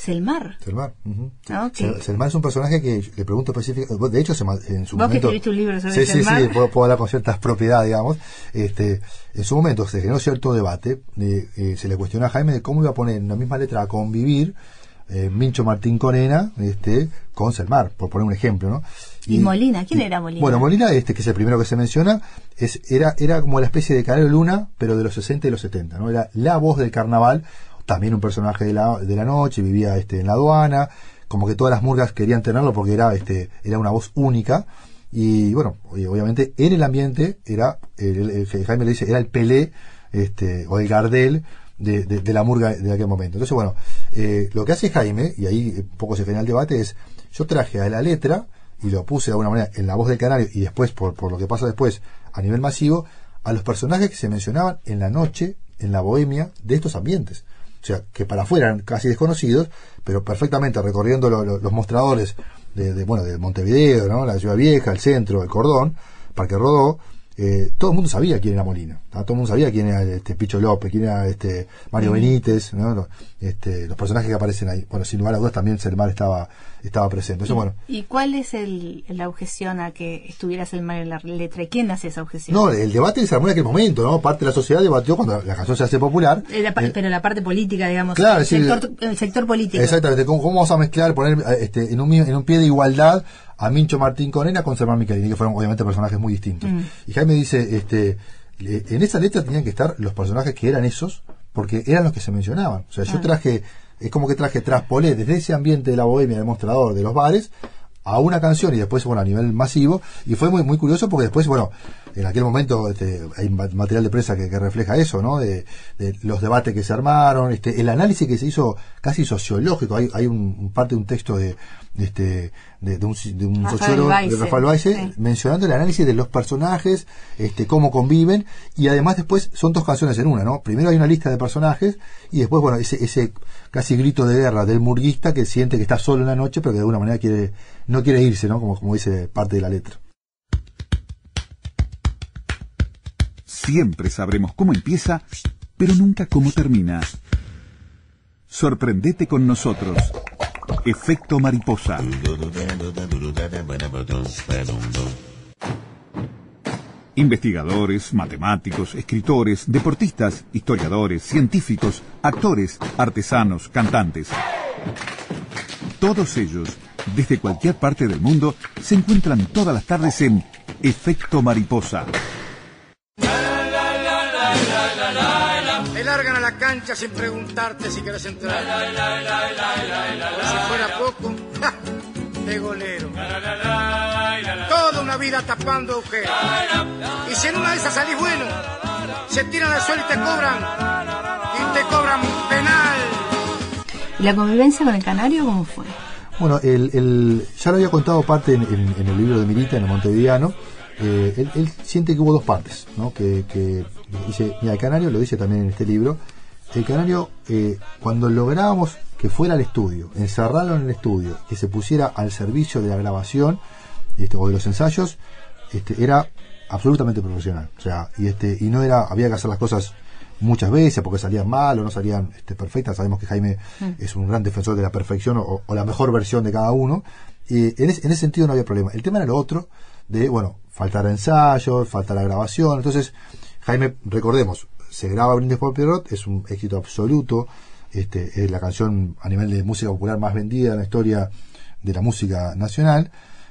Selmar. Selmar. Ah. Sel- Selmar es un personaje que le pregunto específicamente. De hecho, en su Vos que momento. escribiste un libro sobre sí, sí, Selmar. sí, puedo, puedo hablar con ciertas propiedades, digamos. Este, en su momento se generó cierto debate. de, eh, se le cuestionó a Jaime de cómo iba a poner en la misma letra a convivir eh, Mincho Martín Corena este, con Selmar, por poner un ejemplo, ¿no? ¿Y Molina? ¿Quién era Molina? Bueno, Molina, este que es el primero que se menciona, es, era, era como la especie de Canelo Luna, pero de los 60 y los 70, ¿no? Era la voz del carnaval, también un personaje de la, de la noche, vivía este, en la aduana, como que todas las murgas querían tenerlo porque era, este, era una voz única. Y bueno, oye, obviamente en el ambiente era, el, Jaime le dice, era el Pelé, este, o el Gardel de, de- de la murga de aquel momento. Entonces, bueno, eh, lo que hace Jaime, y ahí eh, un poco se genera el debate, es, yo traje a la letra, y lo puse de alguna manera en la voz del canario, y después, por, por lo que pasa después, a nivel masivo, a los personajes que se mencionaban en la noche, en la bohemia de estos ambientes. O sea, que para afuera eran casi desconocidos, pero perfectamente recorriendo lo- lo- los mostradores de, de, bueno, de Montevideo, ¿no? la Ciudad Vieja, el centro, el Cordón, Parque Rodó, eh, todo el mundo sabía quién era Molina, todo el mundo sabía quién era este Picho López, quién era este Mario Benítez, ¿no? Este, los personajes que aparecen ahí. Bueno, sin lugar a dudas también Selmar estaba, estaba presente. Eso, bueno, ¿Y cuál es el, la objeción a que estuvieras el mal en la letra? ¿Y quién hace esa objeción? no, el debate se armó en aquel momento, ¿no? Parte de la sociedad debatió cuando la canción se hace popular. Eh, la eh, pero la parte política, digamos, Claro, el, sí, sector, el sector político. Exactamente, ¿cómo, cómo vamos a mezclar, poner eh, este, en, un, en un pie de igualdad a Mincho Martín Conena con Sermán Michelini, que fueron obviamente personajes muy distintos? Mm. Y Jaime dice, este, en esa letra tenían que estar los personajes que eran esos, porque eran los que se mencionaban. O sea, yo traje, es como que traje, traspolé desde ese ambiente de la bohemia, del mostrador, de los bares, a una canción y después, bueno, a nivel masivo. Y fue muy, muy curioso porque después, bueno, en aquel momento este, hay ma- material de prensa que, que refleja eso, ¿no? De, de los debates que se armaron, este, el análisis que se hizo casi sociológico. Hay, hay un parte de un texto de, de este, de, de un, de un Rafael sociólogo, de. Rafael Weisse, Sí. mencionando el análisis de los personajes, este, cómo conviven, y además después son dos canciones en una, ¿no? Primero hay una lista de personajes, y después, bueno, ese, ese casi grito de guerra del murguista que siente que está solo en la noche, pero que de alguna manera quiere, no quiere irse, ¿no? Como, como dice parte de la letra. Siempre sabremos cómo empieza, pero nunca cómo termina. Sorprendete con nosotros. Efecto mariposa. Investigadores, matemáticos, escritores, deportistas, historiadores, científicos, actores, artesanos, cantantes. Todos ellos, desde cualquier parte del mundo, se encuentran todas las tardes en Efecto Mariposa. Sin preguntarte si quieres entrar. Como si fuera poco, (laughs) ¡ja! de golero. Toda una vida tapando agujeros. Y si en una de esas salís bueno, se tiran al suelo y te cobran. Y te cobran penal. ¿Y la convivencia con el canario cómo fue? Bueno, el, el- ya lo había contado parte en, en- en el libro de Mirita, en el Montevideano. Eh, él, él siente que hubo dos partes, ¿no? Que, que dice, mira, el canario lo dice también en este libro. El canario, eh, cuando lográbamos que fuera al estudio, encerrarlo en el estudio, que se pusiera al servicio de la grabación este, o de los ensayos, este, era absolutamente profesional. O sea, y este, y no era, había que hacer las cosas muchas veces porque salían mal o no salían este, perfectas. Sabemos que Jaime es un gran defensor de la perfección o, o la mejor versión de cada uno. Y en, ese- en ese sentido no había problema. El tema era lo otro, de, bueno, faltar ensayos, faltar la grabación. Entonces, Jaime, recordemos, se graba Brindis por Pierrot, es un éxito absoluto. Este, es la canción a nivel de música popular más vendida en la historia de la música nacional.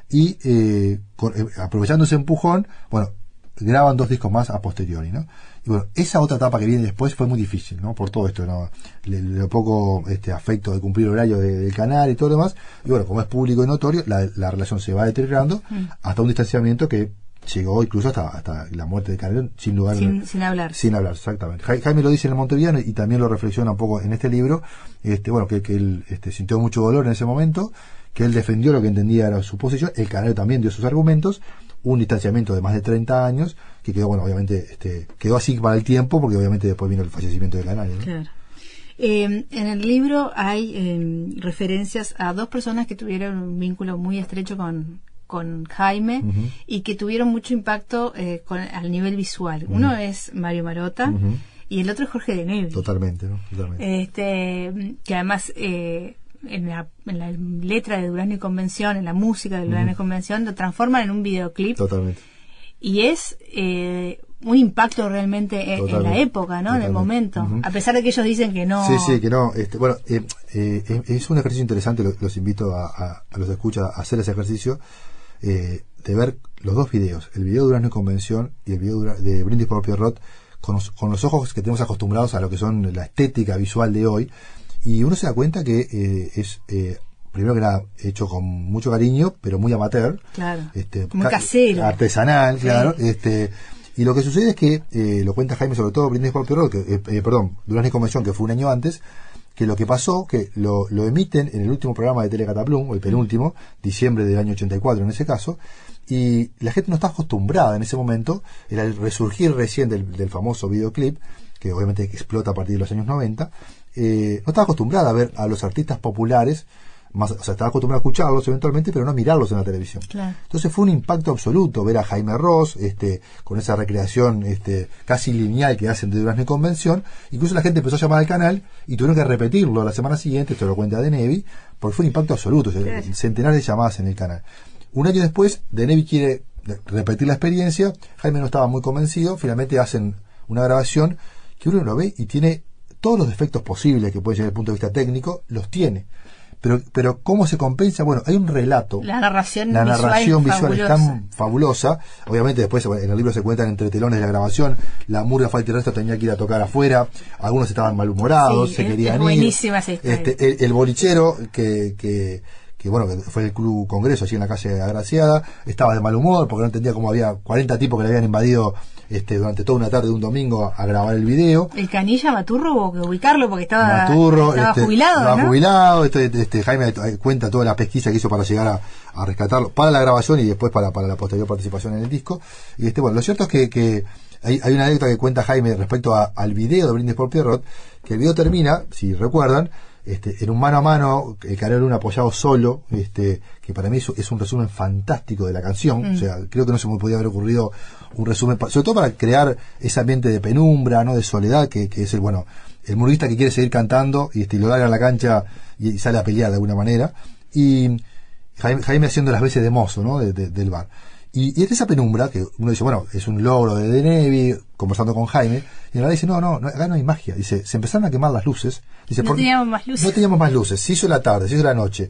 Y eh, con- eh, aprovechando ese empujón, bueno, graban dos discos más a posteriori, ¿no? Y bueno, esa otra etapa que viene después fue muy difícil, ¿no? Por todo esto, ¿no? Le, le poco este afecto de cumplir el horario de- del canal y todo lo demás. Y bueno, como es público y notorio, la, la relación se va deteriorando hasta un distanciamiento que llegó incluso hasta, hasta la muerte de Canelón, sin lugar Sin, sin hablar. sin hablar, exactamente. Ja- Jaime lo dice en el Monteviano y también lo reflexiona un poco en este libro, este, bueno, que, que él este, sintió mucho dolor en ese momento, que él defendió lo que entendía era su posición, el Canario también dio sus argumentos, un distanciamiento de más de 30 años, que quedó, bueno, obviamente, este, quedó así para el tiempo, porque obviamente después vino el fallecimiento de Canario. ¿no? Claro. Eh, en el libro hay eh, referencias a dos personas que tuvieron un vínculo muy estrecho con, con Jaime y que tuvieron mucho impacto eh, con, al nivel visual. Uno es Mario Marota y el otro es Jorge de Nevi. Totalmente, ¿no? Totalmente. Este, que además eh, en, la, en la letra de Durazno y Convención, en la música de Durazno y Convención, lo transforman en un videoclip Totalmente. y es eh, un impacto realmente en, en la época, ¿no? En el momento. A pesar de que ellos dicen que no. Sí, sí, que no. Este, bueno, eh, eh, es- es un ejercicio interesante, lo- los invito a, a- a los que escuchan a hacer ese ejercicio, eh, de ver los dos videos, el video de Durazno y Convención y el video de Brindis por Pierrot, con los, con los ojos que tenemos acostumbrados a lo que son la estética visual de hoy, y uno se da cuenta que eh, es, eh, primero que nada, hecho con mucho cariño, pero muy amateur. Claro. Este, Muy ca- casero. Artesanal, Sí. claro. Este, y lo que sucede es que, eh, lo cuenta Jaime sobre todo, Brindis por Pierrot, que, eh, eh, perdón, Durazno y Convención, que fue un año antes, que lo que pasó, que lo, lo emiten en el último programa de Telecataplum, o el penúltimo, diciembre del año 84 en ese caso, y la gente no está acostumbrada en ese momento, era el resurgir recién del, del famoso videoclip, que obviamente explota a partir de los años 90, eh, no estaba acostumbrada a ver a los artistas populares más, o sea, estaba acostumbrado a escucharlos eventualmente, pero no mirarlos en la televisión. Claro. Entonces fue un impacto absoluto ver a Jaime Ross, este, con esa recreación, este, casi lineal que hacen de Durazno y Convención. Incluso la gente empezó a llamar al canal y tuvieron que repetirlo la semana siguiente, esto lo cuenta De Nevi, porque fue un impacto absoluto, Claro. centenares de llamadas en el canal. Un año después, De Nevi quiere repetir la experiencia, Jaime no estaba muy convencido, finalmente hacen una grabación que uno lo ve y tiene todos los defectos posibles que puede llegar desde el punto de vista técnico, los tiene. Pero, pero ¿cómo se compensa? Bueno, hay un relato. La narración La visual narración es visual es fabulosa. tan fabulosa. Obviamente después en el libro se cuentan entre telones de la grabación. La murga falta y resto tenía que ir a tocar afuera. Algunos estaban malhumorados, Sí, se es- querían es ir. buenísima esa historia. Este, el, el bolichero que, que, que, bueno, que fue el club congreso allí en la calle Agraciada, estaba de mal humor porque no entendía cómo había 40 tipos que le habían invadido este, durante toda una tarde de un domingo a grabar el video. El canilla Maturro hubo que ubicarlo porque estaba, Maturro, estaba este, jubilado, estaba ¿no? jubilado, este, este, Jaime eh, cuenta toda la pesquisa que hizo para llegar a, a rescatarlo para la grabación y después para, para la posterior participación en el disco. Y este, bueno, lo cierto es que, que hay, hay una anécdota que cuenta Jaime respecto a- al video de Brindis por Pierrot, que el video termina, si recuerdan, este, en un mano a mano, el Canelo Luna apoyado solo, este, que para mí es, es un resumen fantástico de la canción, o sea, creo que no se me podía haber ocurrido un resumen, sobre todo para crear ese ambiente de penumbra, no de soledad, que, que es el, bueno, el murguista que quiere seguir cantando y este, y lo larga a la cancha y, y sale a pelear de alguna manera, y Jaime, Jaime haciendo las veces de mozo, ¿no? De- de- del bar. Y, y es esa penumbra que uno dice, bueno, es un logro de De Nevi, conversando con Jaime, y en realidad dice, no, no, no, acá no hay magia. Dice, se empezaron a quemar las luces. Dice, No "Por- teníamos más luces". No teníamos más luces. Se hizo la tarde, se hizo la noche.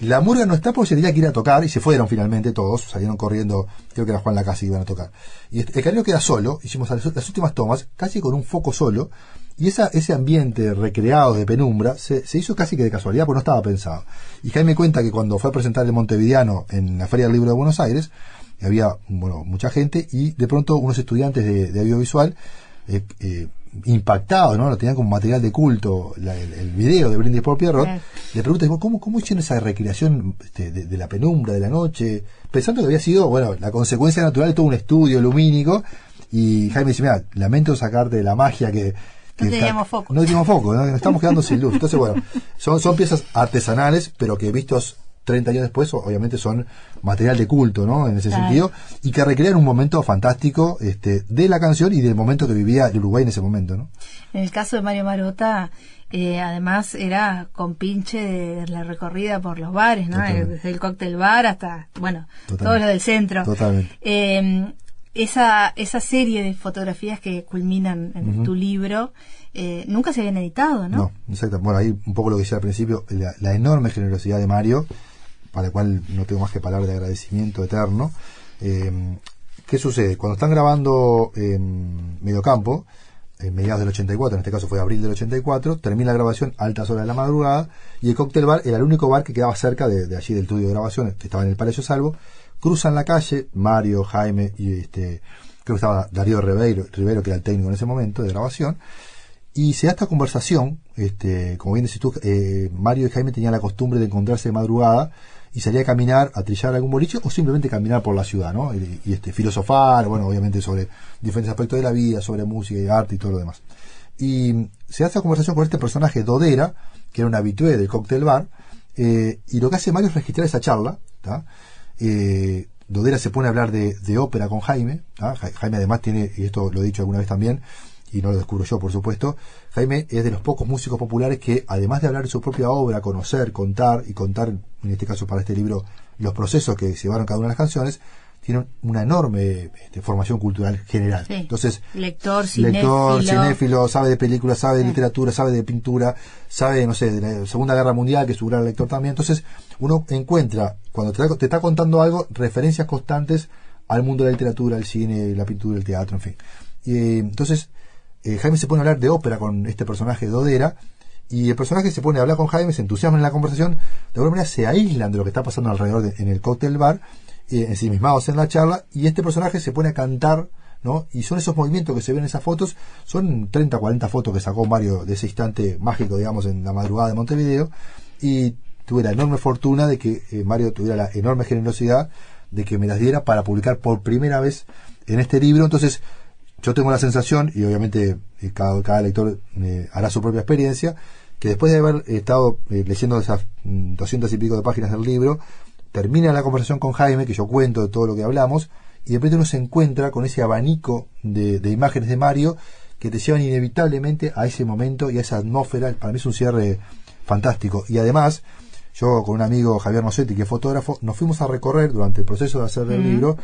La murga no está porque se tenía que ir a tocar y se fueron finalmente todos, salieron corriendo, creo que era Juan Lacasi que iban a tocar. Y este- el canelo queda solo, hicimos las, las últimas tomas, casi con un foco solo, y esa, ese ambiente recreado de penumbra se, se hizo casi que de casualidad porque no estaba pensado. Y Jaime cuenta que cuando fue a presentar el Montevideano en la Feria del Libro de Buenos Aires, había bueno mucha gente y de pronto unos estudiantes de, de audiovisual eh, eh, impactados, ¿no? Lo tenían como material de culto, la- el, el video de Brindis por Pierrot, Claro. le preguntan, bueno, ¿cómo, ¿cómo hicieron esa recreación este, de, de la penumbra, de la noche? Pensando que había sido, bueno, la consecuencia natural de todo un estudio lumínico, y Jaime dice, mira, lamento sacarte de la magia que... que No teníamos foco. No teníamos foco, ¿no? Nos estamos quedando sin luz. Entonces, bueno, son, son piezas artesanales, pero que vistos 30 años después, obviamente son material de culto, ¿no? En ese Claro. sentido, y que recrean un momento fantástico este, de la canción y del momento que vivía el Uruguay en ese momento, ¿no? En el caso de Mario Marota, eh, además era con pinche de la recorrida por los bares, ¿no? Totalmente. Desde el cóctel bar hasta, bueno, Totalmente. todos los del centro. Totalmente. Eh, esa, esa serie de fotografías que culminan en tu libro, eh, nunca se habían editado, ¿no? No, exacto. Bueno, ahí un poco lo que decía al principio, la, la enorme generosidad de Mario, para la cual no tengo más que palabras de agradecimiento eterno. Eh, ¿Qué sucede? Cuando están grabando en Mediocampo, en mediados del 84, en este caso fue abril del 84, termina la grabación a altas horas de la madrugada y el cóctel bar era el único bar que quedaba cerca de, de allí del estudio de grabación, que estaba en el Palacio Salvo. Cruzan la calle, Mario, Jaime y este, creo que estaba Darío Ribeiro, Rivero, que era el técnico en ese momento de grabación, y se da esta conversación, este, como bien decís tú, eh, Mario y Jaime tenían la costumbre de encontrarse de madrugada y salir a caminar, a trillar algún boliche o simplemente caminar por la ciudad, ¿no? Y, este, filosofar, bueno, obviamente sobre diferentes aspectos de la vida, sobre música y arte y todo lo demás. Y se da esta conversación con este personaje Dodera, que era un habitué del cóctel bar, eh, y lo que hace Mario es registrar esa charla, ¿tá? Eh, Dodera se pone a hablar de, de ópera con Jaime, ¿tá? Ja- Jaime además tiene, y esto lo he dicho alguna vez también, y no lo descubro yo, por supuesto, Jaime es de los pocos músicos populares que, además de hablar de su propia obra, conocer, contar y contar, en este caso para este libro, los procesos que llevaron cada una de las canciones, tienen una enorme este, formación cultural general. Sí. Entonces, Lector, lector, cinéfilo. cinéfilo, sabe de películas, sabe de Sí. literatura, sabe de pintura, sabe, no sé, de la Segunda Guerra Mundial, que es su gran lector también. Entonces, uno encuentra, cuando te, te está contando algo, referencias constantes al mundo de la literatura, el cine, la pintura, el teatro, en fin. Y, eh, entonces, eh, Jaime se pone a hablar de ópera con este personaje Dodera, y el personaje se pone a hablar con Jaime, se entusiasma en la conversación, de alguna manera se aíslan de lo que está pasando alrededor de- en el cóctel bar, eh, ensimismados en la charla, y este personaje se pone a cantar, ¿no? Y son esos movimientos que se ven en esas fotos, son 30, 40 fotos que sacó Mario de ese instante mágico, digamos, en la madrugada de Montevideo, y tuve la enorme fortuna de que eh, Mario tuviera la enorme generosidad de que me las diera para publicar por primera vez en este libro, entonces yo tengo la sensación, y obviamente eh, cada, cada lector eh, hará su propia experiencia, que después de haber estado eh, leyendo esas mm, doscientas y pico de páginas del libro, termina la conversación con Jaime, que yo cuento de todo lo que hablamos, y de repente uno se encuentra con ese abanico de, de imágenes de Mario que te llevan inevitablemente a ese momento y a esa atmósfera. Para mí es un cierre fantástico. Y además, yo con un amigo Javier Nocetti, que es fotógrafo, nos fuimos a recorrer durante el proceso de hacer el libro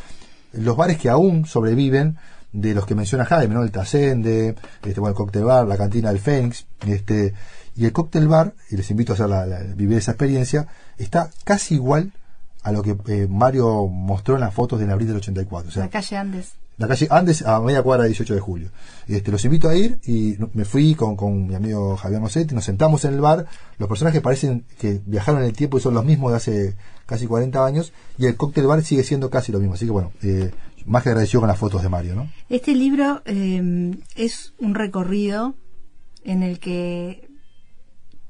los bares que aún sobreviven de los que menciona Jaime, ¿no? El Trascende, este, bueno, el Cóctel Bar, la cantina del Fénix, este, y el Cóctel Bar, y les invito a hacer la, la- vivir esa experiencia, está casi igual a lo que eh, Mario mostró en las fotos de abril del 84. O sea, la calle Andes. la calle Andes a media cuadra del 18 de julio. Este, los invito a ir y me fui con, con mi amigo Javier Mosetti, nos sentamos en el bar, los personajes parecen que viajaron en el tiempo y son los mismos de hace casi 40 años y el cóctel bar sigue siendo casi lo mismo. Así que bueno, eh, más que agradecido con las fotos de Mario, ¿no? Este libro eh, es un recorrido en el que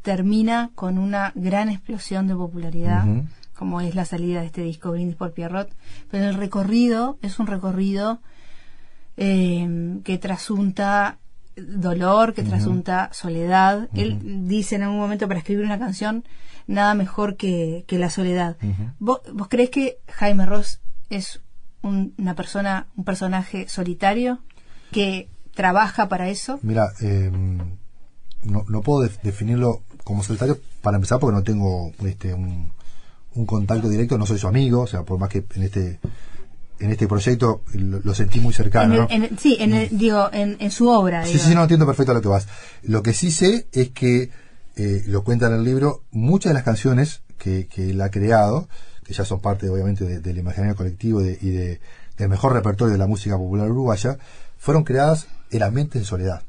termina con una gran explosión de popularidad, como es la salida de este disco Brindis por Pierrot, pero el recorrido es un recorrido eh, que trasunta dolor, que trasunta soledad. Él dice en algún momento para escribir una canción, nada mejor que, que la soledad. ¿Vos, vos crees que Jaime Ross es un- una persona, un personaje solitario que trabaja para eso? Mira, eh, no, no puedo def- definirlo como solitario para empezar porque no tengo este, un, un contacto directo, no soy su amigo, o sea, por más que en este en este proyecto lo, lo sentí muy cercano. En el- ¿no? en el- sí, en el- digo, en, en su obra. Sí, digo. sí, no entiendo perfecto a lo que vas. Lo que sí sé es que, eh, lo cuenta en el libro, muchas de las canciones que, que él ha creado, que ya son parte obviamente de- del imaginario colectivo de- y de, del mejor repertorio de la música popular uruguaya, fueron creadas en ambientes de soledad.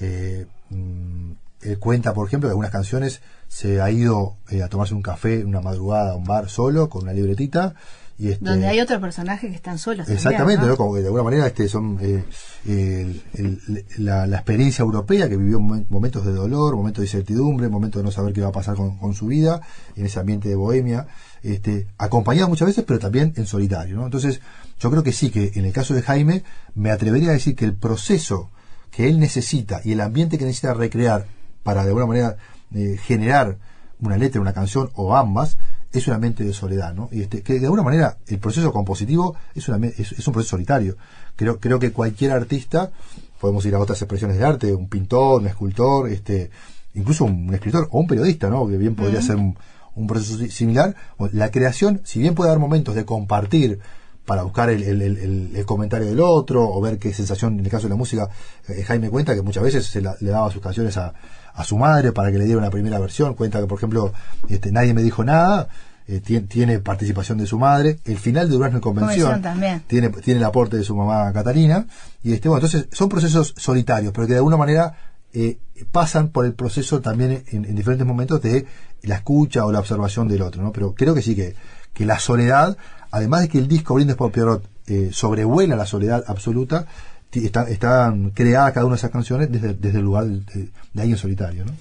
Eh, mm, él cuenta, por ejemplo, que algunas canciones se ha ido eh, a tomarse un café una madrugada a un bar solo, con una libretita. Y este, Donde hay otros personajes que están solos. también, Exactamente, ¿no? ¿no? Como que de alguna manera este son eh, el- el- la, la experiencia europea que vivió momen- momentos de dolor, momentos de incertidumbre, momentos de no saber qué va a pasar con, con su vida, en ese ambiente de bohemia, este, acompañado muchas veces, pero también en solitario, ¿no? Entonces, yo creo que sí, que en el caso de Jaime, me atrevería a decir que el proceso que él necesita y el ambiente que necesita recrear para de alguna manera eh, generar una letra, una canción o ambas, es un ambiente de soledad, ¿no? Y este, que de alguna manera el proceso compositivo es, una, es, es un proceso solitario. Creo, creo que cualquier artista, podemos ir a otras expresiones de arte, un pintor, un escultor, este, incluso un, un escritor o un periodista, ¿no? Que bien podría ser un, un proceso si- similar. La creación, si bien puede haber momentos de compartir para buscar el, el- el- el- el comentario del otro o ver qué sensación, en el caso de la música, eh, Jaime cuenta que muchas veces se la- le daba sus canciones a, a su madre para que le diera una primera versión. Cuenta que, por ejemplo, este, nadie me dijo nada. eh, tien- tiene participación de su madre. El final de Durazno en Convención, tiene, tiene el aporte de su mamá Catalina. Y este, bueno, entonces son procesos solitarios, pero que de alguna manera eh, pasan por el proceso también en, en diferentes momentos de la escucha o la observación del otro, ¿no? Pero creo que sí que, que la soledad, además de que el disco Brindes por Pierrot eh, sobrevuela la soledad absoluta, está- están creadas cada una de esas canciones desde, desde el lugar de, de, alguien solitario, ¿no?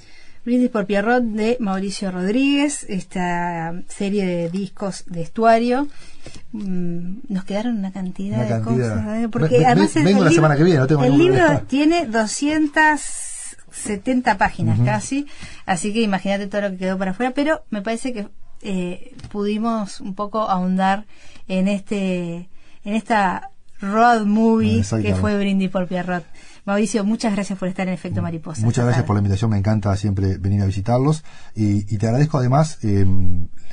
Brindis por Pierrot de Mauricio Rodríguez, esta serie de discos de estuario. Mm, nos quedaron una cantidad, Una de cantidad. cosas. ¿eh? Porque ve- además el, vengo el la libro, semana que viene, no tengo el libro problema. tiene 270 páginas casi, así que imagínate todo lo que quedó para afuera, pero me parece que eh, pudimos un poco ahondar en este en esta road movie que Exactamente. fue Brindis por Pierrot. Mauricio, muchas gracias por estar en Efecto Mariposa. Muchas gracias tarde. por la invitación, me encanta siempre venir a visitarlos y, y te agradezco además, eh,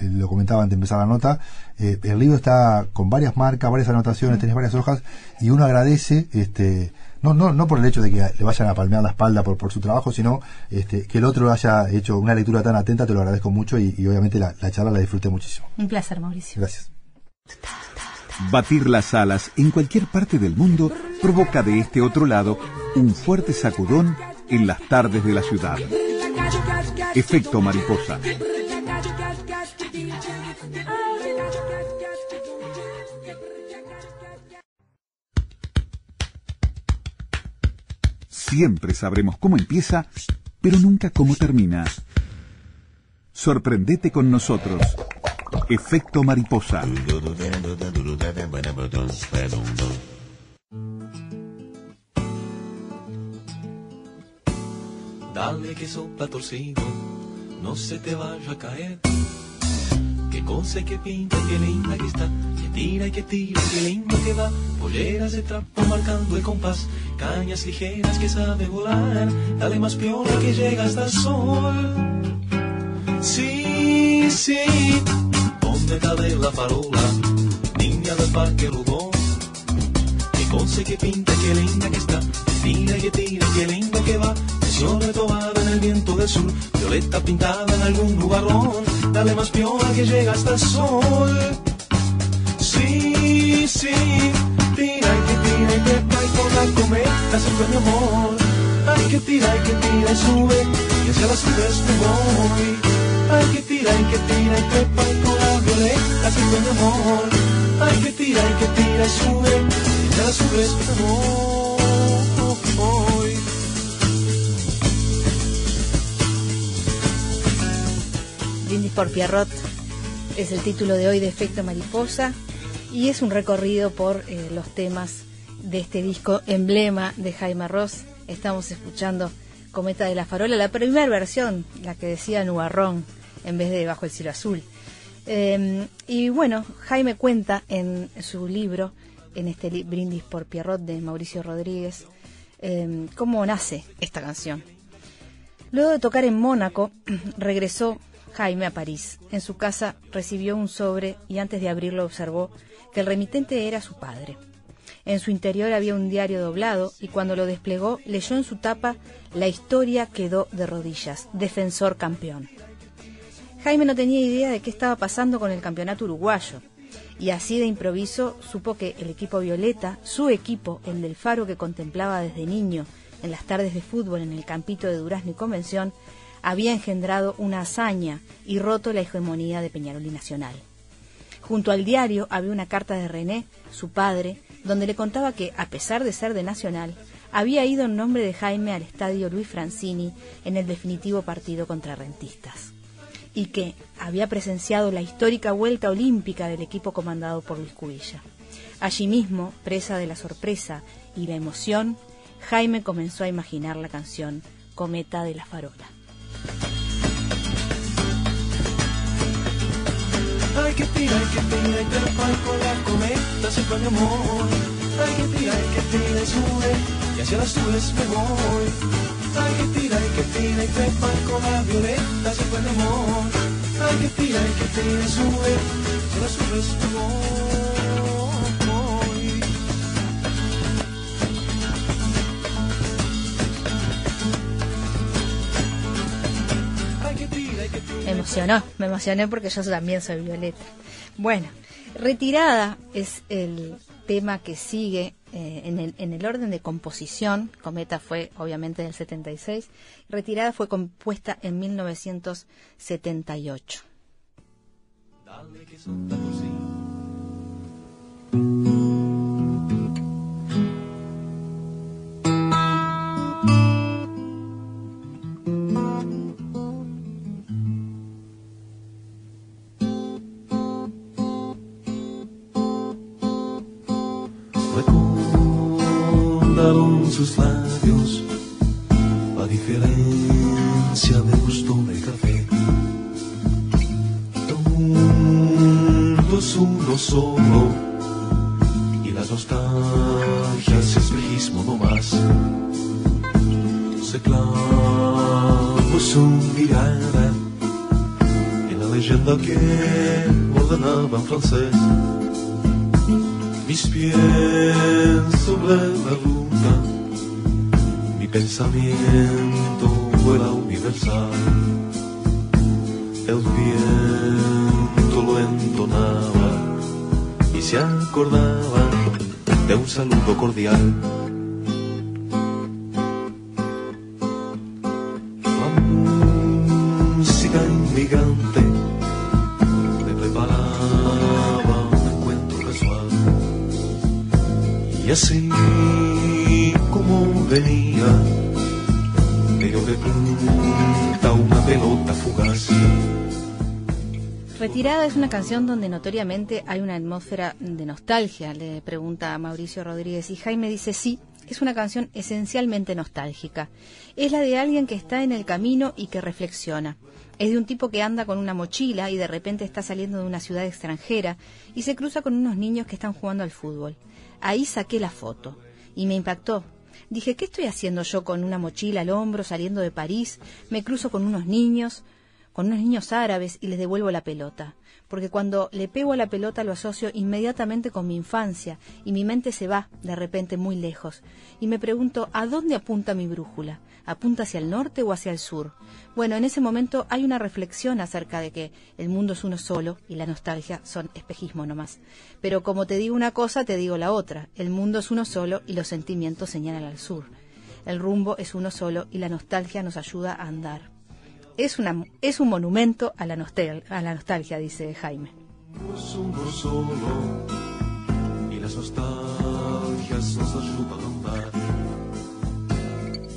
lo comentaba antes de empezar la nota, eh, el libro está con varias marcas, varias anotaciones, tenés varias hojas y uno agradece, este, no, no, no por el hecho de que le vayan a palmear la espalda por, por su trabajo, sino este, que el otro haya hecho una lectura tan atenta, te lo agradezco mucho y, y obviamente la, la charla la disfruté muchísimo. Un placer, Mauricio. Gracias. Batir las alas en cualquier parte del mundo provoca de este otro lado un fuerte sacudón en las tardes de la ciudad. Efecto mariposa. Siempre sabremos cómo empieza, pero nunca cómo termina. Sorprendete con nosotros. Efecto mariposa. Dale que sopla torcido, no se te vaya a caer. Que cosa que pinta, que linda que está, que tira y que tira, que lindo que va. Polleras de trapo marcando el compás, cañas ligeras que sabe volar. Dale más piola que llega hasta sol. Sí, sí, ponme de la farola, niña del parque Rugón. Que cosa que pinta, que linda que está, tira que tira, que lindo que va. Sobre tomada en el viento del sur, violeta pintada en algún lugarón. Dale más piola que llega hasta el sol. Sí, sí, tira y que tira y trepa y con la cometa mi amor. Hay que tira y que tira y sube y hacia las nubes me voy. Hay que tira y que tira y trepa y con la Brindis por Pierrot es el título de hoy de Efecto Mariposa y es un recorrido por eh, los temas de este disco emblema de Jaime Ross. Estamos escuchando Cometa de la Farola, la primera versión, la que decía Nubarrón en vez de Bajo el Cielo Azul. Eh, y bueno, Jaime cuenta en su libro, en este Brindis por Pierrot de Mauricio Rodríguez, eh, cómo nace esta canción. Luego de tocar en Mónaco, (clears throat) regresó Jaime a París. En su casa recibió un sobre y antes de abrirlo observó que el remitente era su padre. En su interior había un diario doblado y cuando lo desplegó leyó en su tapa La historia quedó de rodillas, defensor campeón. Jaime no tenía idea de qué estaba pasando con el campeonato uruguayo y así de improviso supo que el equipo Violeta, su equipo, el del Faro que contemplaba desde niño en las tardes de fútbol en el campito de Durazno y Convención, había engendrado una hazaña y roto la hegemonía de Peñarol y Nacional. Junto al diario había una carta de René, su padre, donde le contaba que, a pesar de ser de Nacional, había ido en nombre de Jaime al estadio Luis Francini en el definitivo partido contra Rentistas, y que había presenciado la histórica vuelta olímpica del equipo comandado por Luis Cubilla. Allí mismo, presa de la sorpresa y la emoción, Jaime comenzó a imaginar la canción Cometa de la Farola. Que que la cometa se amor. Que que sube y hacia las nubes. Hay que tirar, hay que tirar y trepar con la violeta se fue mi amor. Hay que tirar, hay que tirar y sube y las nubes me voy. Me emocionó, me emocioné porque yo también soy Violeta. Bueno, Retirada es el tema que sigue eh, en, el, en, el, orden de composición. Cometa fue obviamente del 76. Retirada fue compuesta en 1978. Dale que una canción donde notoriamente hay una atmósfera de nostalgia, le pregunta Mauricio Rodríguez. Y Jaime dice sí, es una canción esencialmente nostálgica. Es la de alguien que está en el camino y que reflexiona. Es de un tipo que anda con una mochila y de repente está saliendo de una ciudad extranjera y se cruza con unos niños que están jugando al fútbol. Ahí saqué la foto y me impactó. Dije, ¿qué estoy haciendo yo con una mochila al hombro saliendo de París? Me cruzo con unos niños, con unos niños árabes y les devuelvo la pelota porque cuando le pego a la pelota lo asocio inmediatamente con mi infancia y mi mente se va de repente muy lejos y me pregunto ¿a dónde apunta mi brújula? ¿Apunta hacia el norte o hacia el sur? Bueno, en ese momento hay una reflexión acerca de que el mundo es uno solo y la nostalgia son espejismo nomás. Pero como te digo una cosa, te digo la otra. El mundo es uno solo y los sentimientos señalan al sur. El rumbo es uno solo y la nostalgia nos ayuda a andar es, es un monumento a la, nostalgia, a la nostalgia, dice Jaime.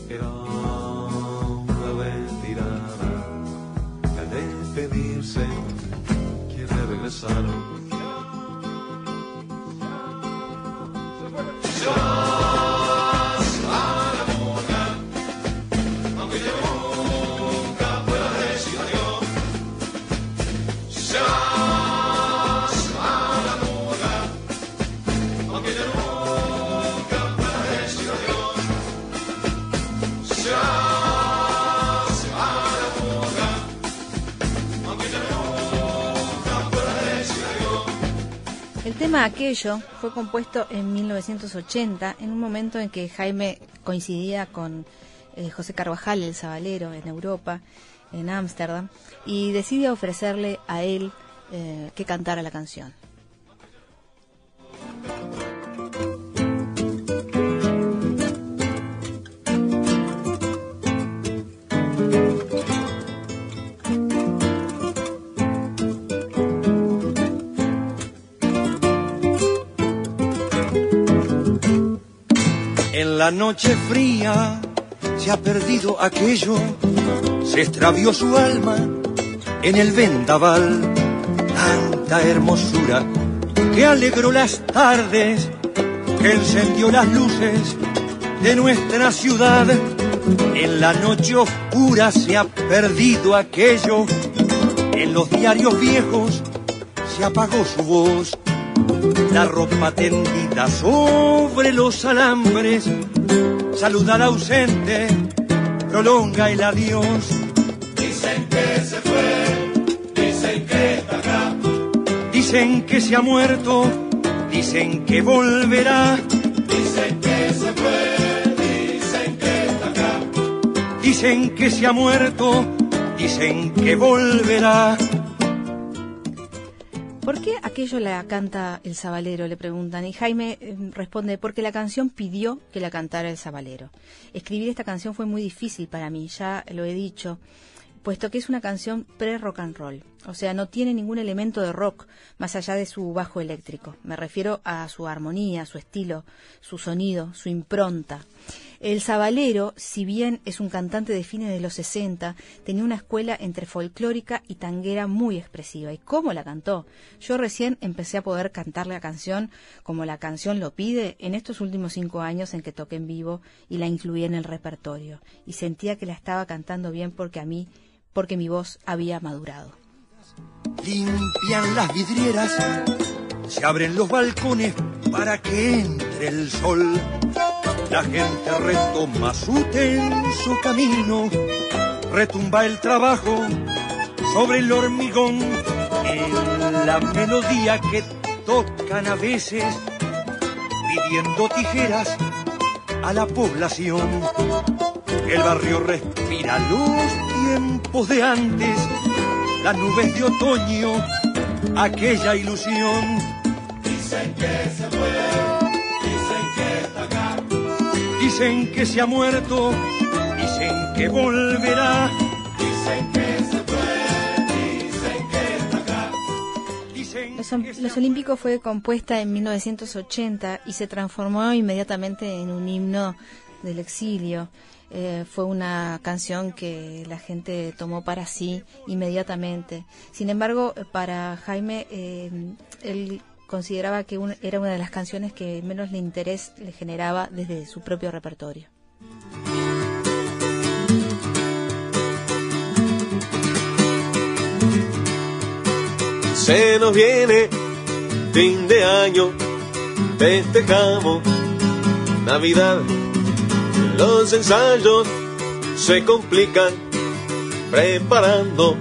Era una tema Aquello fue compuesto en 1980, en un momento en que Jaime coincidía con eh, José Carvajal, el sabalero, en Europa, en Ámsterdam, y decide ofrecerle a él eh, que cantara la canción. En la noche fría se ha perdido aquello, se extravió su alma en el vendaval. Tanta hermosura que alegró las tardes, que encendió las luces de nuestra ciudad. En la noche oscura se ha perdido aquello, en los diarios viejos se apagó su voz la ropa tendida sobre los alambres, saluda al ausente, prolonga el adiós. Dicen que se fue, dicen que está acá. Dicen que se ha muerto, dicen que volverá. Dicen que se fue, dicen que está acá. Dicen que se ha muerto, dicen que volverá. ¿Por qué aquello la canta el sabalero? Le preguntan. Y Jaime eh, responde, porque la canción pidió que la cantara el sabalero. Escribir esta canción fue muy difícil para mí, ya lo he dicho, puesto que es una canción pre-rock and roll. O sea, no tiene ningún elemento de rock más allá de su bajo eléctrico. Me refiero a su armonía, su estilo, su sonido, su impronta. El Sabalero, si bien es un cantante de fines de los 60, tenía una escuela entre folclórica y tanguera muy expresiva. ¿Y cómo la cantó? Yo recién empecé a poder cantar la canción como la canción lo pide en estos últimos cinco años en que toqué en vivo y la incluí en el repertorio. Y sentía que la estaba cantando bien porque a mí, porque mi voz había madurado. Limpian las vidrieras, se abren los balcones para que entre el sol. La gente retoma su tenso camino, retumba el trabajo sobre el hormigón en la melodía que tocan a veces, pidiendo tijeras a la población. El barrio respira los tiempos de antes, las nubes de otoño, aquella ilusión. Dicen que se fue, Dicen que se ha muerto, dicen que volverá. Dicen que se fue, dicen que está acá. Dicen Los, que Olímpicos fue compuesta en 1980 y se transformó inmediatamente en un himno del exilio. Eh, fue una canción que la gente tomó para sí inmediatamente. Sin embargo, para Jaime, eh, él consideraba que era una de las canciones que menos interés le generaba desde su propio repertorio. Se nos viene fin de año, festejamos Navidad. Los ensayos se complican preparando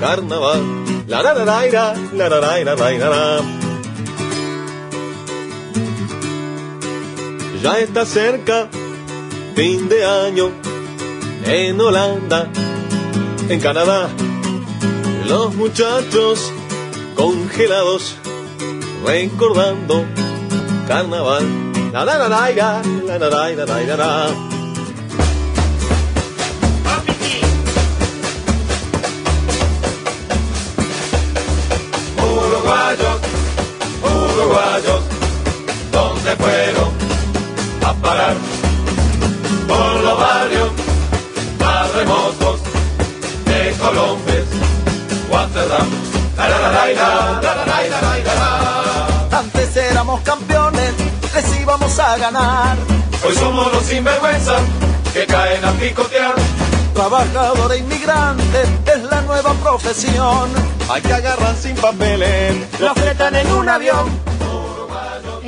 carnaval. La la la la la la la la la la Ya está cerca fin de año en Holanda, en Canadá. Los muchachos congelados recordando carnaval. La la la parar. Por los barrios, más remotos de Colombes, Guaterdam. Antes éramos campeones, les íbamos a ganar. Hoy somos los sinvergüenzas que caen a picotear. Trabajador e inmigrante es la nueva profesión. Hay que agarrar sin papeles, lo fretan en un avión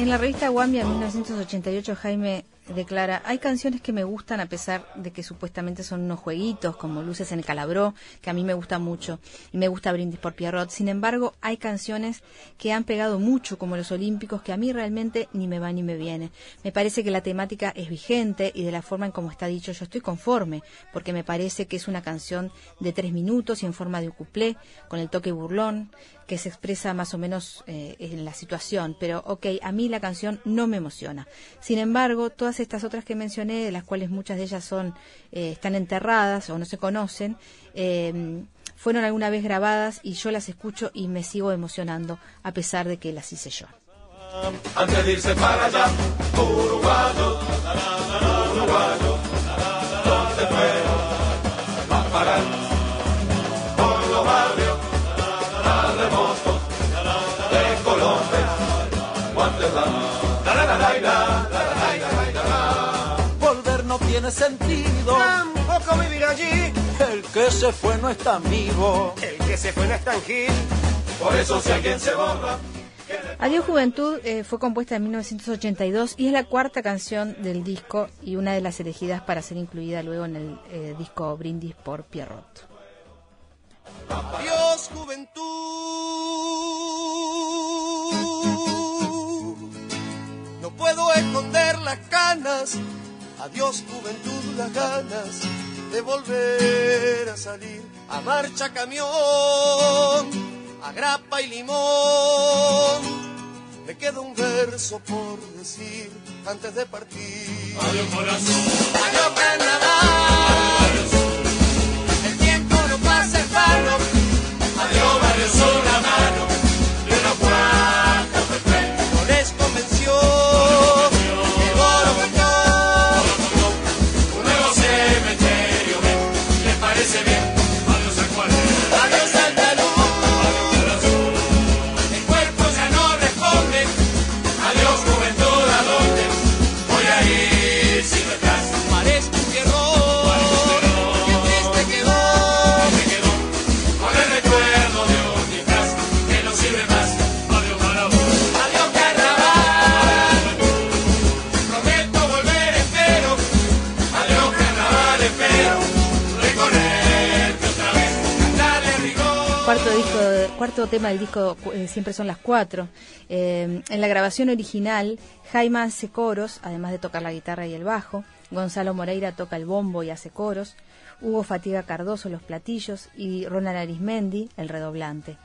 en la revista Guambia en 1988 Jaime declara, hay canciones que me gustan a pesar de que supuestamente son unos jueguitos como Luces en el Calabró, que a mí me gusta mucho, y me gusta Brindis por Pierrot. Sin embargo, hay canciones que han pegado mucho, como Los Olímpicos, que a mí realmente ni me va ni me viene. Me parece que la temática es vigente y de la forma en como está dicho yo estoy conforme, porque me parece que es una canción de tres minutos y en forma de cuplé, con el toque burlón, que se expresa más o menos eh, en la situación, pero ok, a mí la canción no me emociona. Sin embargo, todas estas otras que mencioné, de las cuales muchas de ellas son eh, están enterradas o no se conocen, eh, fueron alguna vez grabadas y yo las escucho y me sigo emocionando a pesar de que las hice yo. Antes de irse para allá, uruguayos, uruguayos, ¿dónde fueron a parar? Sentido. Tampoco vivir allí. El que se fue no es tan vivo. El que se fue no es tan gil. Por eso si alguien se borra, Adiós Juventud eh, fue compuesta en 1982 y es la cuarta canción del disco y una de las elegidas para ser incluida luego en el eh, disco Brindis por Pierrot. Adiós, juventud. No puedo esconder las canas. Adiós, juventud, las ganas de volver a salir a marcha camión, a grapa y limón. Me queda un verso por decir antes de partir. adiós corazón. Adiós, carnaval. Cuarto tema del disco eh, siempre son las cuatro. Eh, en la grabación original, Jaime hace coros, además de tocar la guitarra y el bajo. Gonzalo Moreira toca el bombo y hace coros. Hugo Fatiga Cardoso los platillos y Ronald Arismendi el redoblante.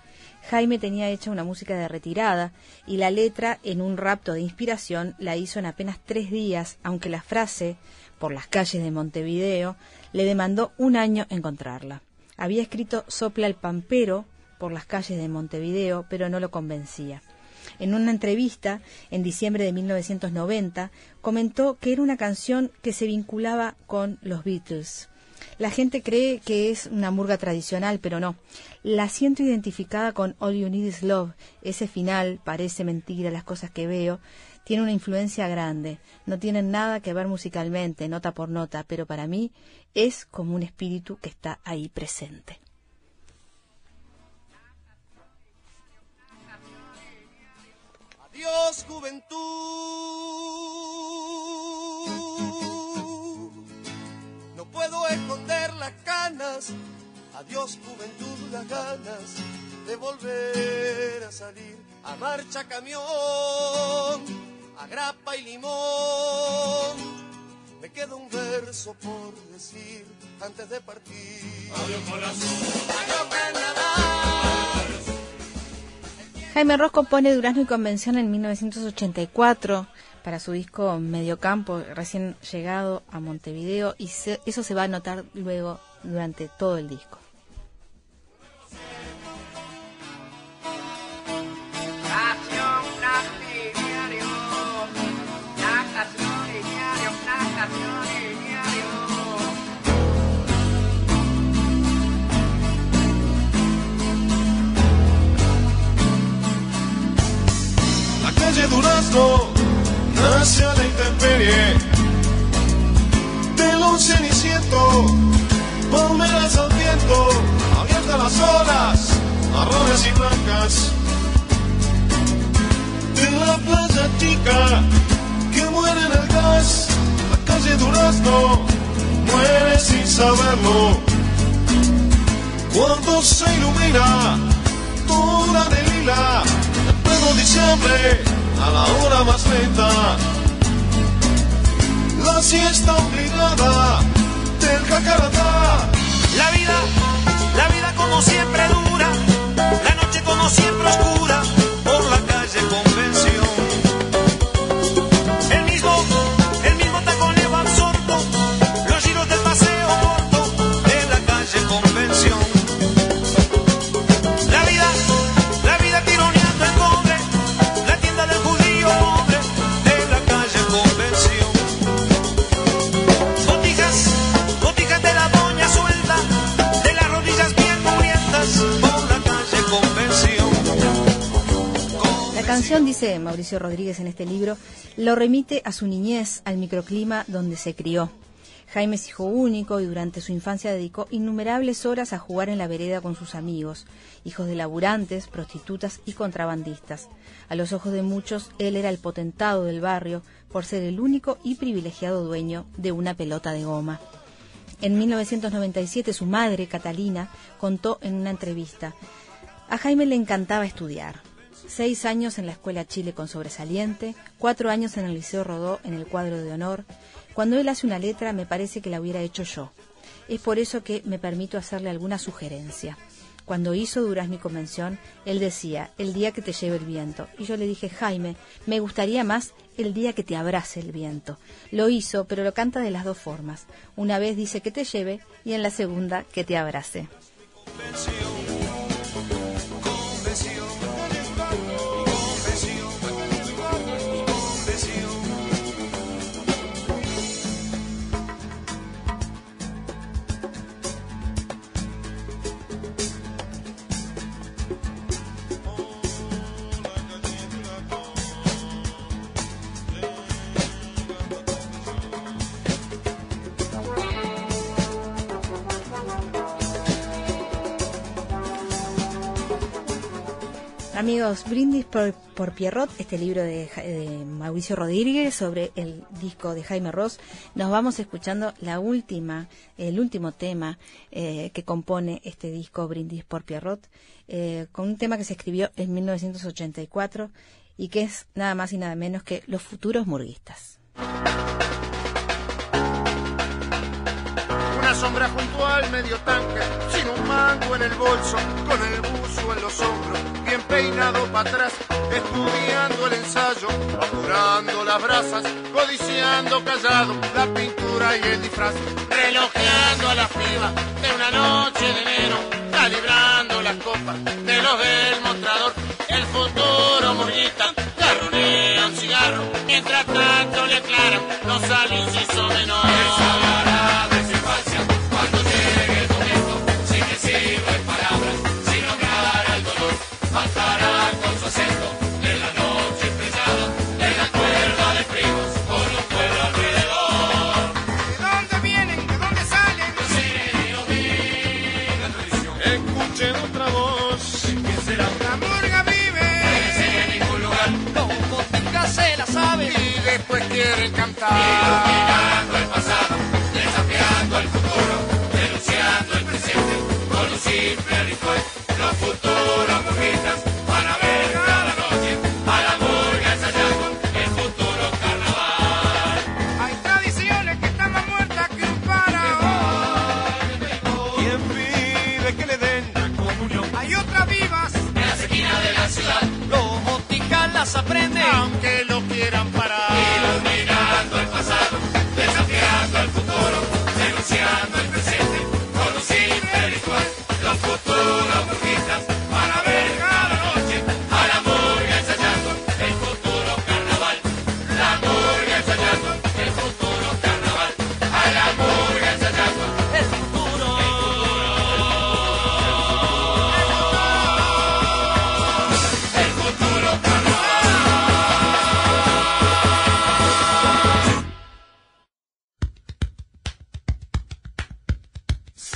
Jaime tenía hecha una música de retirada y la letra, en un rapto de inspiración, la hizo en apenas tres días, aunque la frase, por las calles de Montevideo, le demandó un año encontrarla. Había escrito Sopla el Pampero por las calles de Montevideo, pero no lo convencía. En una entrevista, en diciembre de 1990, comentó que era una canción que se vinculaba con los Beatles. La gente cree que es una murga tradicional, pero no. La siento identificada con All You Need Is Love. Ese final parece mentira, las cosas que veo. Tiene una influencia grande. No tienen nada que ver musicalmente, nota por nota, pero para mí es como un espíritu que está ahí presente. Adiós, juventud. No puedo esconder las canas. Adiós, juventud, las ganas de volver a salir a marcha camión, a grapa y limón. Me queda un verso por decir antes de partir. Adiós corazón. Adiós Canadá. Jaime Ross compone Durazno y Convención en 1984 para su disco Mediocampo, recién llegado a Montevideo, y se- eso se va a notar luego durante todo el disco. Nace a la intemperie del un ceniciento, palmeras al viento, abiertas las olas, marrones y blancas. De la playa chica que muere en el gas, la calle Durazno muere sin saberlo. Cuando se ilumina toda de lila, en pleno diciembre, a la hora más lenta, la siesta obligada del jacaratá. La vida, la vida como siempre dura, la noche como siempre oscura, Dice Mauricio Rodríguez en este libro, lo remite a su niñez, al microclima donde se crió. Jaime es hijo único y durante su infancia dedicó innumerables horas a jugar en la vereda con sus amigos, hijos de laburantes, prostitutas y contrabandistas. A los ojos de muchos, él era el potentado del barrio por ser el único y privilegiado dueño de una pelota de goma. En 1997 su madre, Catalina, contó en una entrevista, a Jaime le encantaba estudiar. Seis años en la Escuela Chile con sobresaliente, cuatro años en el Liceo Rodó en el cuadro de honor. Cuando él hace una letra me parece que la hubiera hecho yo. Es por eso que me permito hacerle alguna sugerencia. Cuando hizo Durazno y Convención, él decía, el día que te lleve el viento. Y yo le dije, Jaime, me gustaría más el día que te abrace el viento. Lo hizo, pero lo canta de las dos formas. Una vez dice que te lleve y en la segunda que te abrace. Amigos, Brindis por, Pierrot, este libro de, Mauricio Rodríguez sobre el disco de Jaime Ross. Nos vamos escuchando la última, el último tema eh, que compone este disco Brindis por Pierrot, eh, con un tema que se escribió en 1984 y que es nada más y nada menos que Los futuros murguistas. Una sombra junto al medio tanque, sin un mango en el bolso, con el en los hombros, bien peinado para atrás, estudiando el ensayo, apurando las brasas, codiciando callado la pintura y el disfraz, relojeando a la piba de una noche de enero, calibrando las copas de los del mostrador, el futuro murguista, garronea un cigarro, mientras tanto le aclaran los alincisos menores. Esa simple ritual. Los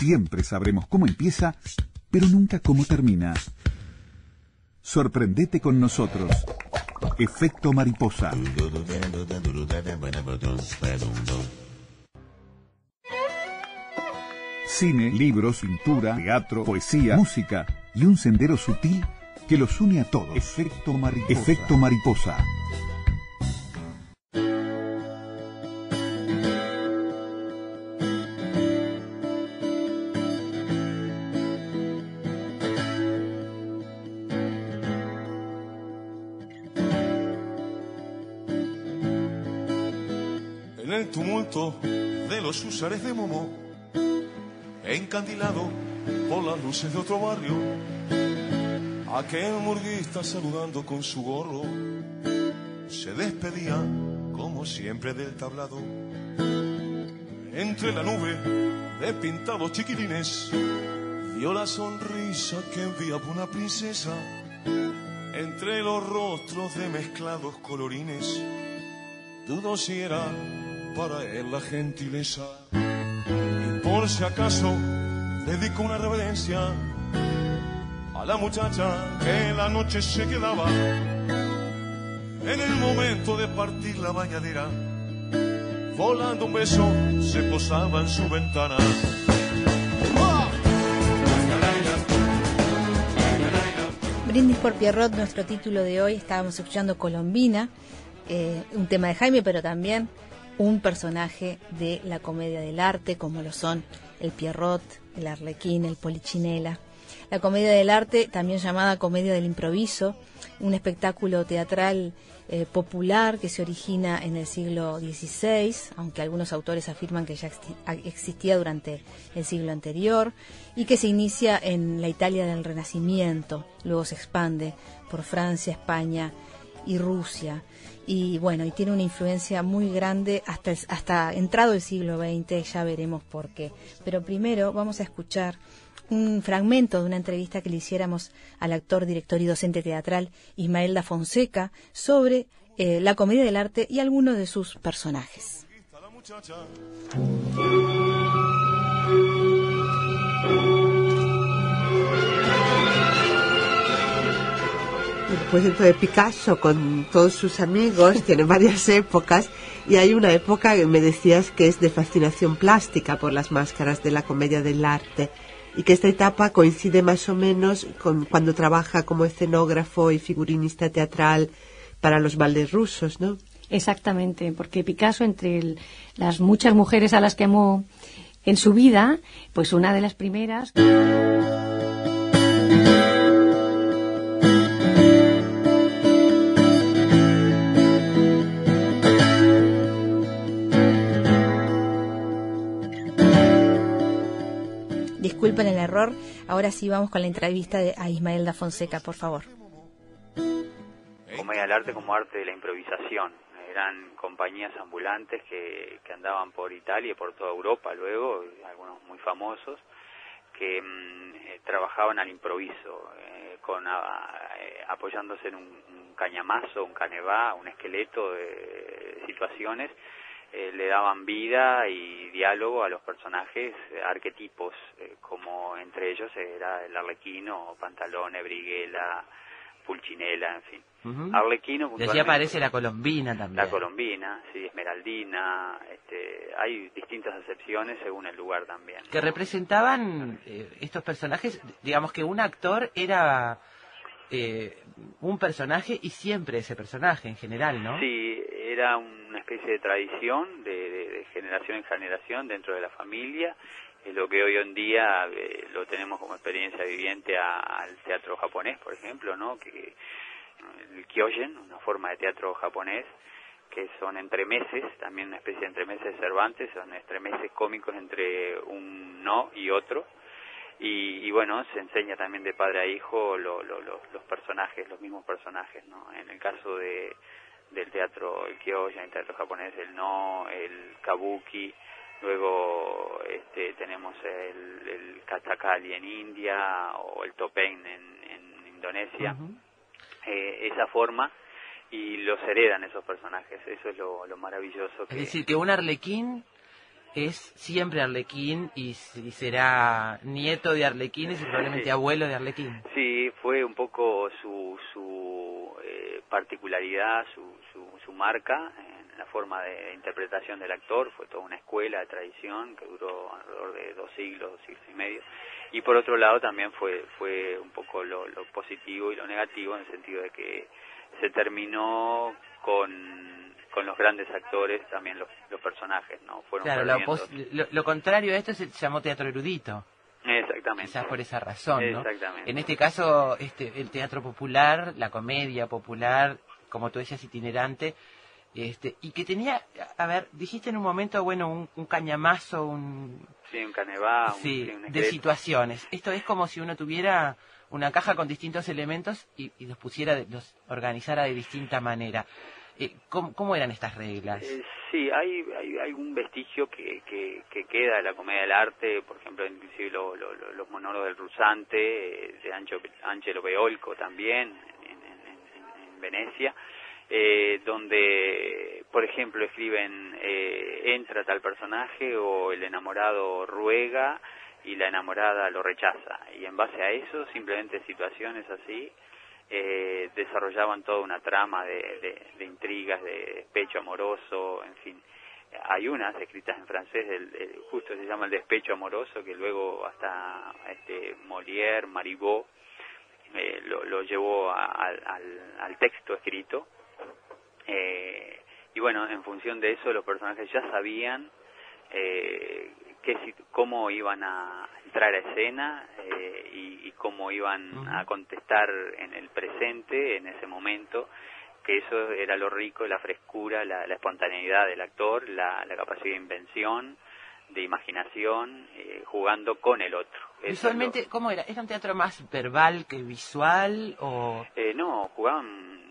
Siempre sabremos cómo empieza, pero nunca cómo termina. Sorprendete con nosotros. Efecto mariposa. Cine, libros, pintura, teatro, poesía, música y un sendero sutil que los une a todos. Efecto mariposa. Efecto mariposa. De los usares de Momo, encandilado por las luces de otro barrio, aquel murguista saludando con su gorro, se despedía como siempre del tablado. Entre la nube de pintados chiquilines, vio la sonrisa que enviaba una princesa. Entre los rostros de mezclados colorines, Dudo si era para él la gentileza. Y por si acaso dedico una reverencia a la muchacha que la noche se quedaba en el momento de partir la bañadera. Volando un beso se posaba en su ventana. Brindis por Pierrot, nuestro título de hoy. Estábamos escuchando Colombina, eh, un tema de Jaime, pero también un personaje de la comedia del arte, como lo son el Pierrot, el Arlequín, el Polichinela. La comedia del arte, también llamada comedia del improviso, un espectáculo teatral eh, popular que se origina en el siglo XVI, aunque algunos autores afirman que ya exi- existía durante el siglo anterior, y que se inicia en la Italia del Renacimiento, luego se expande por Francia, España y Rusia. Y bueno, y tiene una influencia muy grande hasta, hasta entrado el siglo XX, ya veremos por qué. Pero primero vamos a escuchar un fragmento de una entrevista que le hiciéramos al actor, director y docente teatral Ismael da Fonseca sobre eh, la comedia del arte y algunos de sus personajes. Pues entonces Picasso con todos sus amigos (laughs) tiene varias épocas y hay una época que me decías que es de fascinación plástica por las máscaras de la comedia del arte y que esta etapa coincide más o menos con cuando trabaja como escenógrafo y figurinista teatral para los baldes rusos, ¿no? Exactamente, porque Picasso, entre el- las muchas mujeres a las que amó en su vida, pues una de las primeras. Disculpen el error, ahora sí vamos con la entrevista de, a Ismael da Fonseca, por favor. comedia del arte como arte de la improvisación. Eran compañías ambulantes que, que andaban por Italia y por toda Europa luego, algunos muy famosos, que mm, eh, trabajaban al improviso, eh, con a- eh, apoyándose en un, un cañamazo, un canevá, un esqueleto de situaciones, eh, le daban vida y diálogo a los personajes, eh, arquetipos, eh, como entre ellos era el arlequino, Pantalone, Briguela, Pulcinella, en fin. Ujú. Arlequino, Y allí aparece la colombina también. la colombina, sí, esmeraldina, este, hay distintas acepciones según el lugar también. que representaban eh, estos personajes, digamos que un actor era eh, un personaje y siempre ese personaje en general, ¿no? Sí, era una especie de tradición de, de- generación en generación dentro de la familia. Es lo que hoy en día eh, lo tenemos como experiencia viviente a- al teatro japonés, por ejemplo, ¿no? Que el kyogen, una forma de teatro japonés que son entremeses, también una especie de entremeses de Cervantes, son entremeses cómicos entre un no y otro. Y, y bueno, se enseña también de padre a hijo lo- lo- lo- los personajes, los mismos personajes, ¿no? En el caso de, del teatro, el kyogen, el teatro japonés, el no, el kabuki, luego este, tenemos el, el kathakali en India o el topeng en, en Indonesia, eh, esa forma y los heredan esos personajes, eso es lo, lo maravilloso Es que... decir, que un arlequín es siempre arlequín y, y será nieto de arlequines y probablemente Sí. abuelo de arlequín. Sí, fue un poco su, su particularidad, su, su, su marca en la forma de interpretación del actor. Fue toda una escuela de tradición que duró alrededor de dos siglos, dos siglos y medio. Y por otro lado también fue, fue un poco lo, lo positivo y lo negativo en el sentido de que se terminó con, con los grandes actores, también los, los personajes, ¿no? Fueron Claro, lo, lo contrario a esto se llamó teatro erudito. Exactamente. Quizás por esa razón, ¿no? Exactamente. En este caso, este, el teatro popular, la comedia popular, como tú decías, itinerante, este, y que tenía, a ver, dijiste en un momento, bueno, un, un cañamazo, un, Sí, un canevá, un, sí, sí, un de situaciones. Esto es como si uno tuviera una caja con distintos elementos y, y los pusiera, los organizara de distinta manera. Eh, ¿cómo, cómo eran estas reglas? Eh, sí, hay, hay algún vestigio que, que, que queda de la comedia del arte, por ejemplo, inclusive lo- lo- lo- los monólogos del Rusante, eh, de Ancho, Angelo Beolco también, en- en- en Venecia, eh, donde, por ejemplo, escriben eh, entra tal personaje o el enamorado ruega y la enamorada lo rechaza. Y en base a eso, simplemente situaciones así, eh, desarrollaban toda una trama de, de- intrigas, de despecho amoroso, en fin. Hay unas escritas en francés, el- justo se llama el despecho amoroso, que luego hasta este Molière, Marivaux, eh, lo, llevó al- al texto escrito. Eh, y bueno, en función de eso los personajes ya sabían eh, qué cómo iban a entrar a escena eh, y, y cómo iban a contestar en el presente, en ese momento, que eso era lo rico, la frescura, la, la espontaneidad del actor, la, la capacidad de invención, de imaginación, eh, jugando con el otro. Eso es lo- Visualmente, ¿cómo era? ¿Era un teatro más verbal que visual o...? Eh, no, jugaban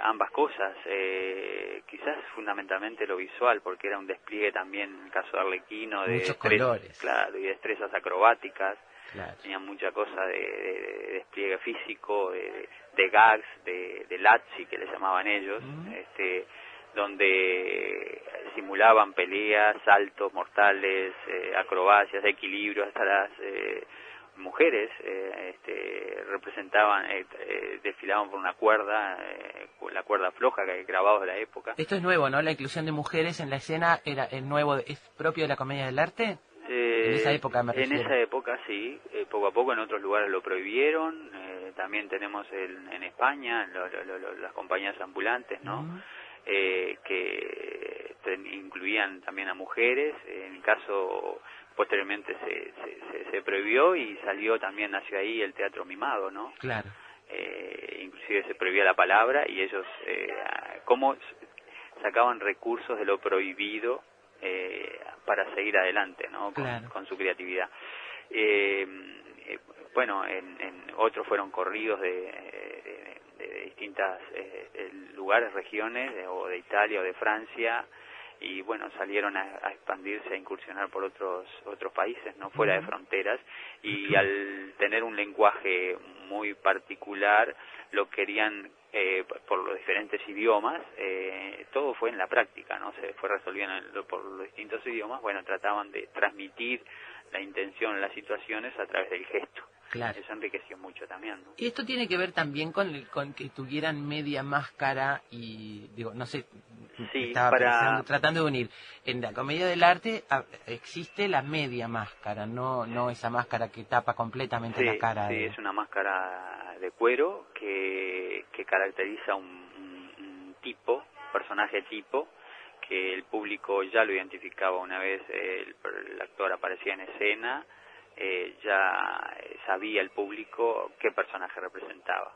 ambas cosas, eh, quizás fundamentalmente lo visual, porque era un despliegue también, en el caso de Arlequino, de Muchos colores. claro, y destrezas acrobáticas, Claro. tenían mucha cosa de, de- de despliegue físico, de, de gags, de, de que le llamaban ellos, este, donde simulaban peleas, saltos mortales, eh, acrobacias, equilibrio, hasta las eh, mujeres eh, este, representaban, eh, eh, desfilaban por una cuerda, eh, la cuerda floja que hay grabados de la época. Esto es nuevo, ¿no? La inclusión de mujeres en la escena era es nuevo, es propio de la comedia del arte. Eh, En esa época me En refiero. esa época sí, poco a poco en otros lugares lo prohibieron, también tenemos el- en España lo- lo- lo- lo- las compañías ambulantes, ¿no? Eh, que incluían también a mujeres, en el caso posteriormente se, se, se- se prohibió y salió también, nació ahí el teatro mimado, ¿no? Claro. eh, inclusive se prohibía la palabra y ellos eh, cómo sacaban recursos de lo prohibido eh, para seguir adelante ¿no? con, Claro. con su creatividad Eh, eh, bueno en, en otros fueron corridos de, de- de distintas lugares regiones de- o de Italia o de Francia y bueno salieron a, a expandirse a incursionar por otros otros países no fuera de fronteras. Y al tener un lenguaje muy particular lo querían eh, por los diferentes idiomas eh, todo fue en la práctica no se fue resolviendo en por los distintos idiomas. Bueno trataban de transmitir la intención las situaciones a través del gesto Claro. Eso enriqueció mucho también, ¿no? Y esto tiene que ver también con, el- con que tuvieran media máscara y, digo, no sé, Sí, estaba para- pensando, tratando de unir. En la comedia del arte existe la media máscara, no no esa máscara que tapa completamente Sí, la cara. sí, de- es una máscara de cuero que, que caracteriza un, un- un tipo, personaje tipo, que el público ya lo identificaba una vez el, el actor aparecía en escena, eh, ya eh, sabía el público qué personaje representaba.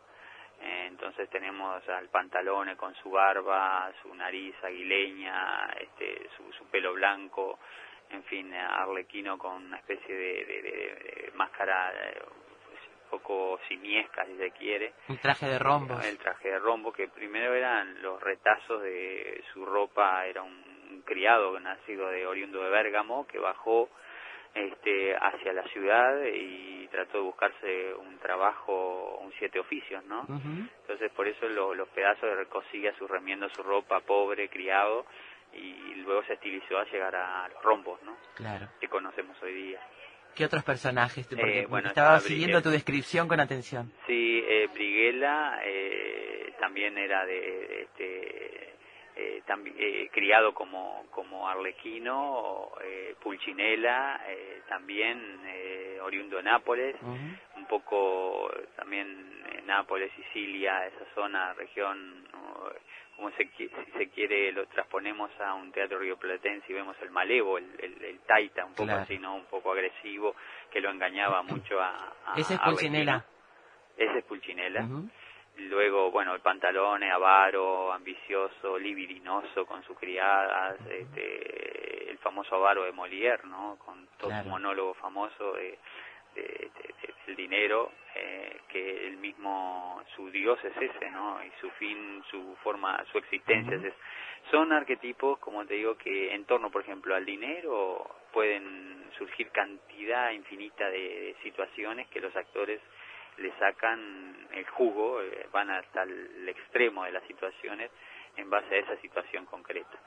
Eh, entonces tenemos al pantalone con su barba, su nariz aguileña, este, su, su pelo blanco, en fin, Arlequino con una especie de, de- de- de máscara eh, un poco simiesca, si se quiere. Un traje de rombos. El traje de rombo, que primero eran los retazos de su ropa, era un, un criado nacido de oriundo de Bérgamo, que bajó este, hacia la ciudad y trató de buscarse un trabajo, un siete oficios, ¿no? Entonces por eso lo- los pedazos de recosía su remiendo su ropa, pobre, criado, y luego se estilizó a llegar a los rombos, ¿no? Claro. Que conocemos hoy día. ¿Qué otros personajes? Porque Eh, bueno, estaba siguiendo tu descripción con atención. Sí, eh, Briguela eh, también era de, este, eh, tambi- eh, criado como, como arlequino, eh, Pulcinella, eh, también eh, oriundo de Nápoles, un poco también eh, Nápoles, Sicilia, esa zona, región, como se, si se quiere, lo transponemos a un teatro rioplatense y vemos el malevo, el, el, el taita, un poco Claro. así, ¿no? Un poco agresivo, que lo engañaba mucho a... a Ese es Pulcinella. Ese es Pulcinella. Luego, bueno, el pantalón, avaro, ambicioso, libidinoso con sus criadas, este, el famoso avaro de Molière, ¿no? Con todo Claro. su monólogo famoso de, de- de- de- del dinero, eh, que el mismo, su dios es ese, ¿no? Y su fin, su forma, su existencia es ese. Son arquetipos, como te digo, que en torno, por ejemplo, al dinero pueden surgir cantidad infinita de situaciones que los actores le sacan el jugo, eh, van hasta el extremo de las situaciones en base a esa situación concreta.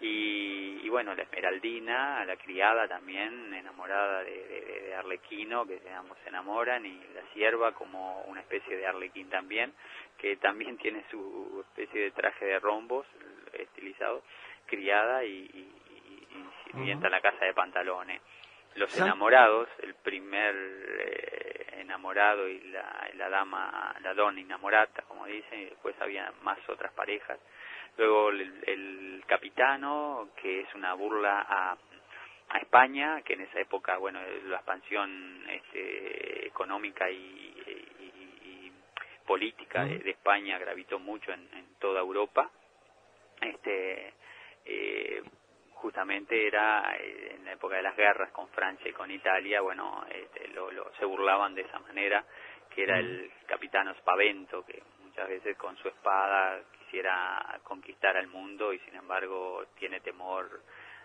Y, y bueno, la Esmeraldina, la criada también, enamorada de, de- de Arlequino, que ambos se enamoran, y la sierva como una especie de Arlequín también, que también (laughs) tiene su especie de traje de rombos estilizado, criada y, y, y- y en la casa de pantalones. Los enamorados, el primer eh, enamorado y la, la dama, la donna innamorata, como dicen, y después había más otras parejas. Luego el, el capitano, que es una burla a, a España, que en esa época, bueno, la expansión este, económica y, y- y política de, de España gravitó mucho en, en toda Europa. Este, eh, justamente era eh, en la época de las guerras con Francia y con Italia, bueno, este, lo, lo- se burlaban de esa manera, que era el capitano Spavento, que muchas veces con su espada quisiera conquistar al mundo y sin embargo tiene temor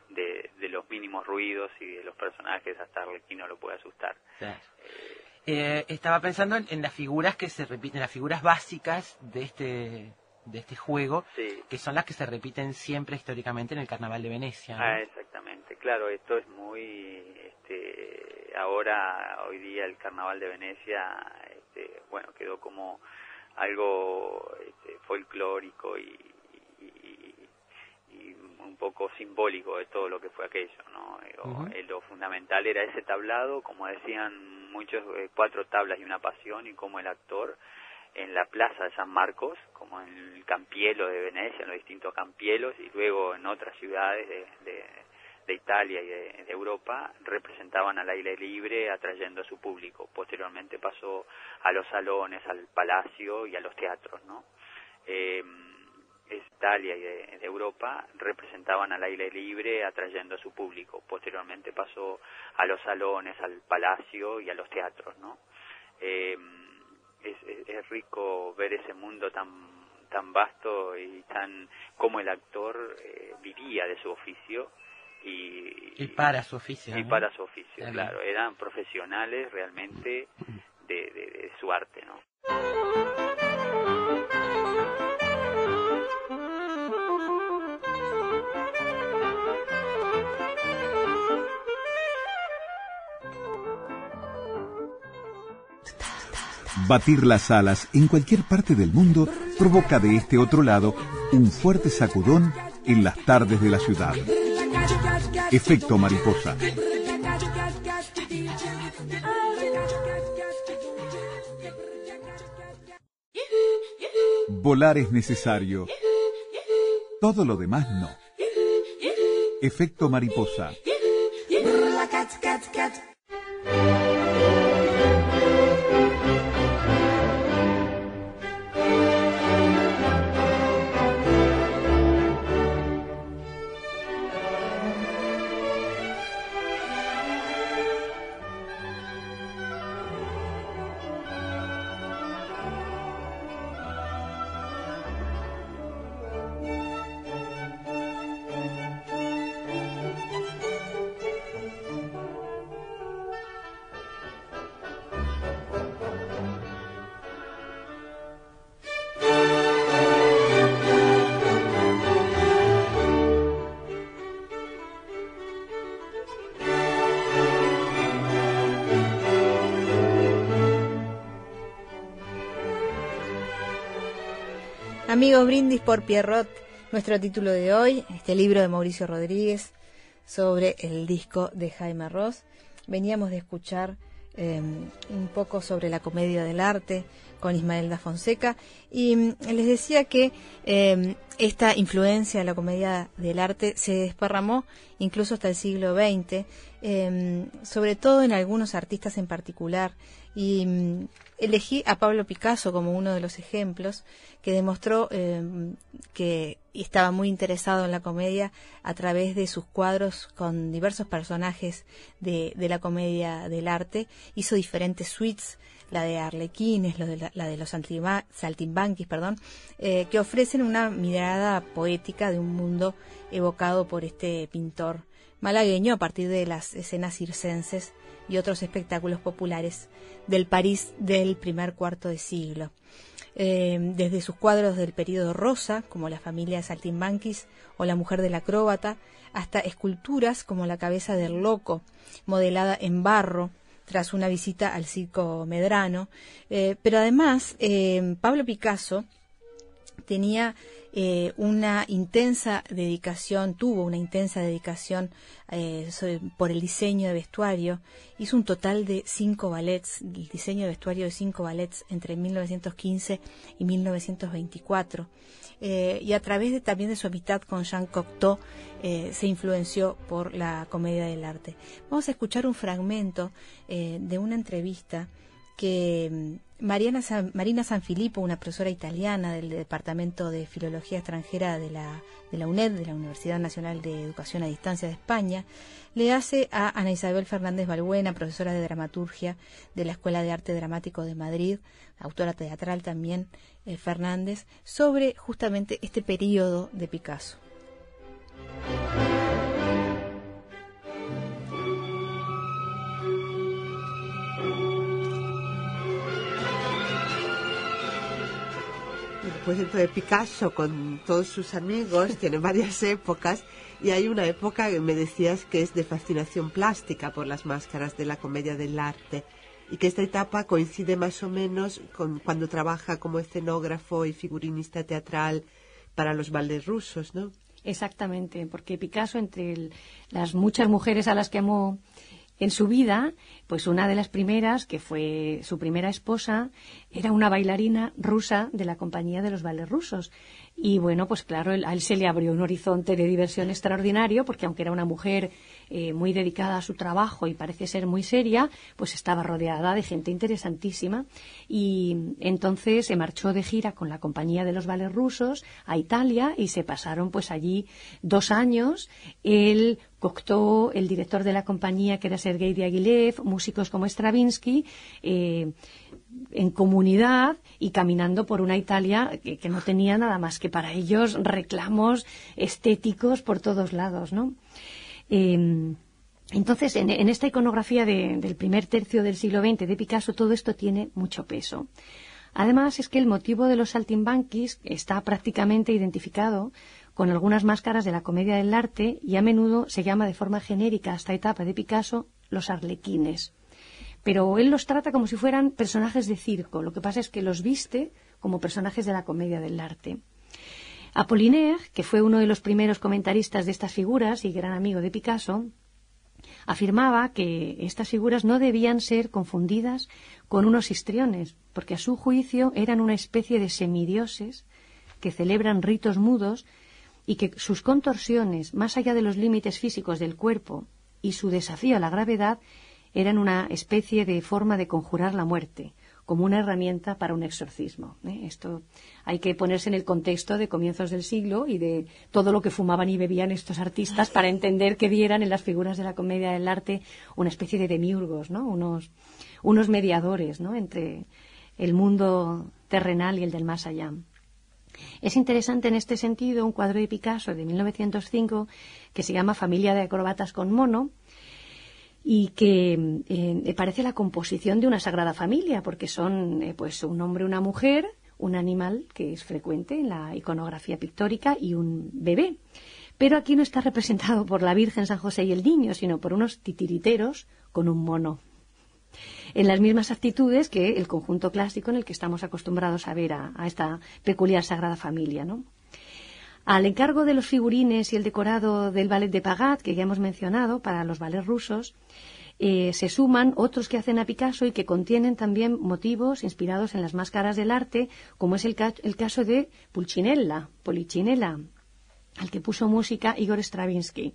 de, de los mínimos ruidos y de los personajes, hasta Arlequino lo puede asustar. Eh, estaba pensando en, en las figuras que se repiten, las figuras básicas de este de este juego, Sí. que son las que se repiten siempre históricamente en el Carnaval de Venecia. ¿no? Ah, exactamente. Claro, esto es muy, este, ahora, hoy día el Carnaval de Venecia, este, bueno, quedó como algo este, folclórico y, y- y un poco simbólico de todo lo que fue aquello, ¿no? Eh, lo fundamental era ese tablado, como decían muchos, eh, cuatro tablas y una pasión, y como el actor en la plaza de San Marcos, como en el Campielo de Venecia, en los distintos Campielos, y luego en otras ciudades de, de- Italia y de, Europa, representaban al aire libre atrayendo a su público. Posteriormente pasó a los salones, al palacio y a los teatros, ¿no? Eh, Italia y de, de Europa representaban al aire libre atrayendo a su público. Posteriormente pasó a los salones, al palacio y a los teatros, ¿no? Eh, es, es- es rico ver ese mundo tan tan vasto y tan como el actor eh, vivía de su oficio y, Y para su oficio. y ¿no? para su oficio, claro, eran profesionales realmente de, de- de su arte, ¿no? Batir las alas en cualquier parte del mundo provoca de este otro lado un fuerte sacudón en las tardes de la ciudad. Efecto mariposa. Volar es necesario. Todo lo demás no. Efecto mariposa. Amigos, brindis por Pierrot, nuestro título de hoy, este libro de Mauricio Rodríguez sobre el disco de Jaime Ross. Veníamos de escuchar eh, un poco sobre la comedia del arte con Ismael da Fonseca y mm, les decía que eh, esta influencia de la comedia del arte se desparramó incluso hasta el siglo XX, sobre todo en algunos artistas en particular y mm, elegí a Pablo Picasso como uno de los ejemplos que demostró eh, que estaba muy interesado en la comedia a través de sus cuadros con diversos personajes de, la comedia del arte. Hizo diferentes suites, la de Arlequines, la de, la de los Saltimbanquis, perdón, eh, que ofrecen una mirada poética de un mundo evocado por este pintor malagueño a partir de las escenas circenses y otros espectáculos populares del París del primer cuarto de siglo. Eh, desde sus cuadros del período rosa, como la familia Saltimbanquis o la mujer del acróbata, hasta esculturas como la cabeza del loco, modelada en barro, tras una visita al circo Medrano. Eh, pero además, eh, Pablo Picasso tenía eh, una intensa dedicación, tuvo una intensa dedicación eh, por el diseño de vestuario. Hizo un total de cinco ballets, el diseño de vestuario de cinco ballets entre 1915 y 1924. Eh, y a través de, también de su amistad con Jean Cocteau se influenció por la comedia del arte. Vamos a escuchar un fragmento de una entrevista que mm, Mariana Marina Sanfilippo, una profesora italiana del Departamento de Filología Extranjera de la, de la UNED, de la Universidad Nacional de Educación a Distancia de España, le hace a Ana Isabel Fernández Balbuena, profesora de dramaturgia de la Escuela de Arte Dramático de Madrid, autora teatral también, eh, Fernández, sobre justamente este periodo de Picasso. Pues de Picasso con todos sus amigos (laughs) tiene varias épocas y hay una época que me decías que es de fascinación plástica por las máscaras de la comedia del arte y que esta etapa coincide más o menos con cuando trabaja como escenógrafo y figurinista teatral para los baldes rusos, ¿no? Exactamente, porque Picasso entre las muchas mujeres a las que amó en su vida, pues una de las primeras, que fue su primera esposa, era una bailarina rusa de la compañía de los bailes rusos. Y bueno, pues claro, a él se le abrió un horizonte de diversión extraordinario, porque aunque era una mujer eh, muy dedicada a su trabajo y parece ser muy seria, pues estaba rodeada de gente interesantísima. Y entonces se marchó de gira con la compañía de los bailes rusos a Italia y se pasaron pues allí dos años. Él Cocteau, el director de la compañía, que era Sergei Diaghilev, músicos como Stravinsky, eh, en comunidad y caminando por una Italia que, no tenía nada más que para ellos reclamos estéticos por todos lados, ¿no? Em, entonces, en, esta iconografía del primer tercio del siglo XX de Picasso, todo esto tiene mucho peso. Además, es que el motivo de los saltimbanquis está prácticamente identificado con algunas máscaras de la comedia del arte y a menudo se llama de forma genérica a esta etapa de Picasso los arlequines. pero él los trata como si fueran personajes de circo. Lo que pasa es que los viste como personajes de la comedia del arte. Apollinaire, que fue uno de los primeros comentaristas de estas figuras y gran amigo de Picasso, afirmaba que estas figuras no debían ser confundidas con unos histriones, porque a su juicio eran una especie de semidioses que celebran ritos mudos y que sus contorsiones, más allá de los límites físicos del cuerpo y su desafío a la gravedad, eran una especie de forma de conjurar la muerte, como una herramienta para un exorcismo. ¿eh? Esto hay que ponerse en el contexto de comienzos del siglo y de todo lo que fumaban y bebían estos artistas para entender que vieran en las figuras de la comedia del arte una especie de demiurgos, ¿no? unos, unos mediadores entre el mundo terrenal y el del más allá. Es interesante en este sentido un cuadro de Picasso de 1905 que se llama Familia de acrobatas con mono, y que eh, parece la composición de una sagrada familia, porque son eh, pues un hombre, una mujer, un animal que es frecuente en la iconografía pictórica y un bebé. Pero aquí no está representado por la Virgen, San José y el niño, sino por unos titiriteros con un mono. En las mismas actitudes que el conjunto clásico en el que estamos acostumbrados a ver a, a esta peculiar sagrada familia, ¿no? Al encargo de los figurines y el decorado del ballet de Pagat, que ya hemos mencionado, para los ballets rusos, eh, se suman otros que hacen a Picasso y que contienen también motivos inspirados en las máscaras del arte, como es el, el caso de Pulcinella, Polichinella, al que puso música Igor Stravinsky,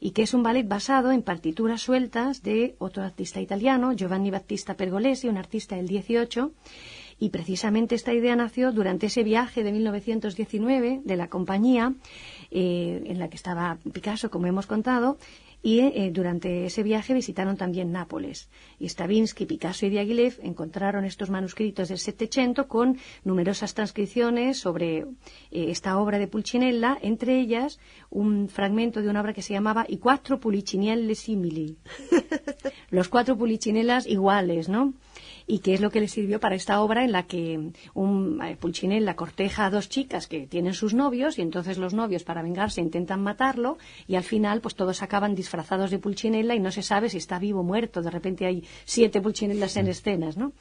y que es un ballet basado en partituras sueltas de otro artista italiano, Giovanni Battista Pergolesi, un artista del 18, y precisamente esta idea nació durante ese viaje de 1919 de la compañía eh, en la que estaba Picasso, como hemos contado, y eh, durante ese viaje visitaron también Nápoles. Y Stravinsky, Picasso y Diaghilev encontraron estos manuscritos del Settecento con numerosas transcripciones sobre eh, esta obra de Pulcinella, entre ellas un fragmento de una obra que se llamaba I quattro Pulcinelle simili. (laughs) Los cuatro Pulcinellas iguales, ¿no? Y que es lo que le sirvió para esta obra en la que un eh, Pulcinella corteja a dos chicas que tienen sus novios y entonces los novios para vengarse intentan matarlo y al final pues todos acaban disfrazados de Pulcinella y no se sabe si está vivo o muerto. De repente hay siete Pulcinellas en escenas, ¿no?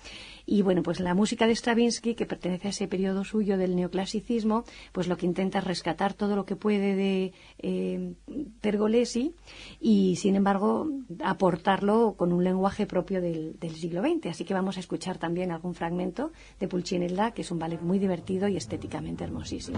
Y bueno, pues la música de Stravinsky, que pertenece a ese periodo suyo del neoclasicismo, pues lo que intenta es rescatar todo lo que puede de eh, Pergolesi y, sin embargo, aportarlo con un lenguaje propio del, siglo XX. Así que vamos a escuchar también algún fragmento de Pulcinella, que es un ballet muy divertido y estéticamente hermosísimo.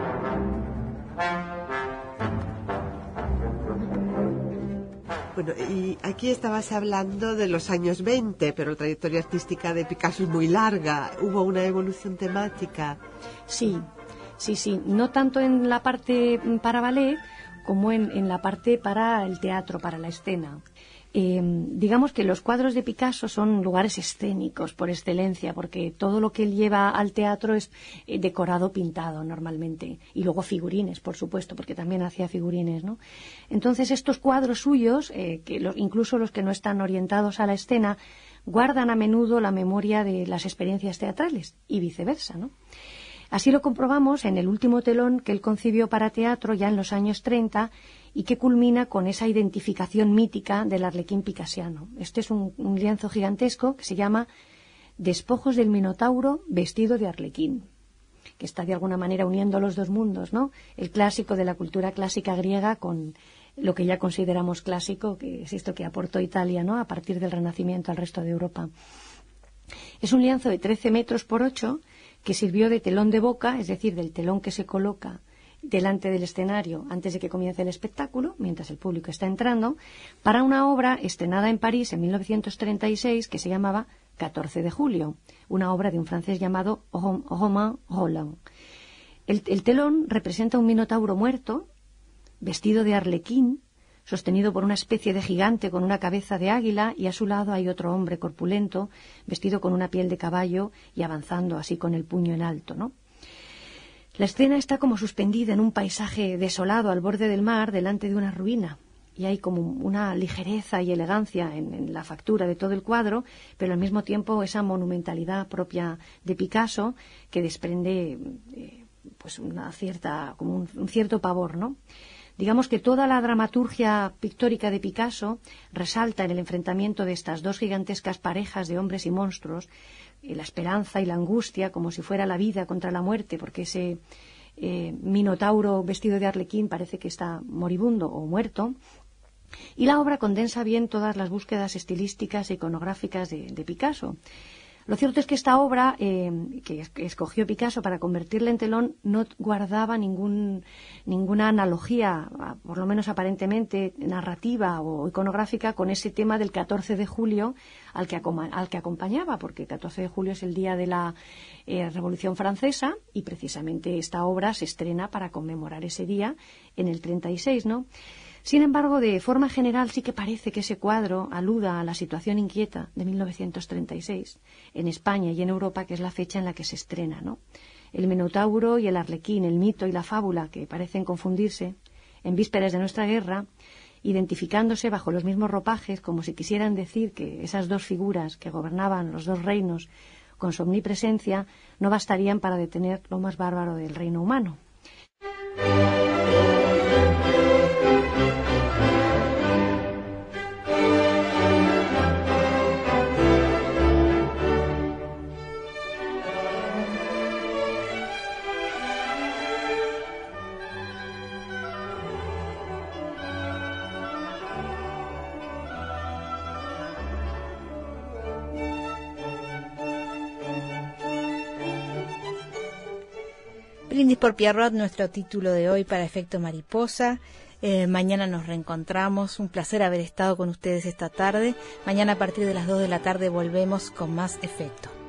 Bueno, y aquí estabas hablando de los años 20, pero la trayectoria artística de Picasso es muy larga. ¿Hubo una evolución temática? Sí, sí, sí. No tanto en la parte para ballet como en, en la parte para el teatro, para la escena. Eh, digamos que los cuadros de Picasso son lugares escénicos por excelencia, porque todo lo que él lleva al teatro es eh, decorado, pintado normalmente, y luego figurines, por supuesto, porque también hacía figurines, ¿no? Entonces estos cuadros suyos, eh, que incluso los que no están orientados a la escena, guardan a menudo la memoria de las experiencias teatrales y viceversa, ¿no? Así lo comprobamos en el último telón que él concibió para teatro ya en los años 30 y que culmina con esa identificación mítica del arlequín picasiano. Este es un, lienzo gigantesco que se llama Despojos del Minotauro vestido de arlequín que está de alguna manera uniendo los dos mundos, ¿no? El clásico de la cultura clásica griega con lo que ya consideramos clásico, que es esto que aportó Italia, ¿no? A partir del Renacimiento al resto de Europa. Es un lienzo de 13 metros por 8 que sirvió de telón de boca, es decir, del telón que se coloca delante del escenario antes de que comience el espectáculo, mientras el público está entrando, para una obra estrenada en París en 1936 que se llamaba 14 de julio, una obra de un francés llamado Romain Roland. El, el telón representa un minotauro muerto vestido de arlequín, sostenido por una especie de gigante con una cabeza de águila, y a su lado hay otro hombre corpulento, vestido con una piel de caballo y avanzando así con el puño en alto, ¿no? La escena está como suspendida en un paisaje desolado al borde del mar, delante de una ruina, y hay como una ligereza y elegancia en, la factura de todo el cuadro, pero al mismo tiempo esa monumentalidad propia de Picasso que desprende eh, pues una cierta como un, un, cierto pavor, ¿no? Digamos que toda la dramaturgia pictórica de Picasso resalta en el enfrentamiento de estas dos gigantescas parejas de hombres y monstruos, la esperanza y la angustia como si fuera la vida contra la muerte, porque ese eh, minotauro vestido de arlequín parece que está moribundo o muerto, y la obra condensa bien todas las búsquedas estilísticas e iconográficas de, de Picasso. Lo cierto es que esta obra, eh, que escogió Picasso para convertirla en telón, no guardaba ningún, ninguna analogía, por lo menos aparentemente narrativa o iconográfica, con ese tema del 14 de julio al que, al que acompañaba, porque el 14 de julio es el día de la eh, Revolución Francesa y precisamente esta obra se estrena para conmemorar ese día en el 36, ¿no? Sin embargo, de forma general sí que parece que ese cuadro aluda a la situación inquieta de 1936 en España y en Europa, que es la fecha en la que se estrena, ¿no? El Minotauro y el Arlequín, el mito y la fábula, que parecen confundirse en vísperas de nuestra guerra, identificándose bajo los mismos ropajes, como si quisieran decir que esas dos figuras que gobernaban los dos reinos con su omnipresencia no bastarían para detener lo más bárbaro del reino humano. Por Pierrot, nuestro título de hoy para Efecto Mariposa. Eh, mañana nos reencontramos. Un placer haber estado con ustedes esta tarde. Mañana a partir de las 2 de la tarde volvemos con más efecto.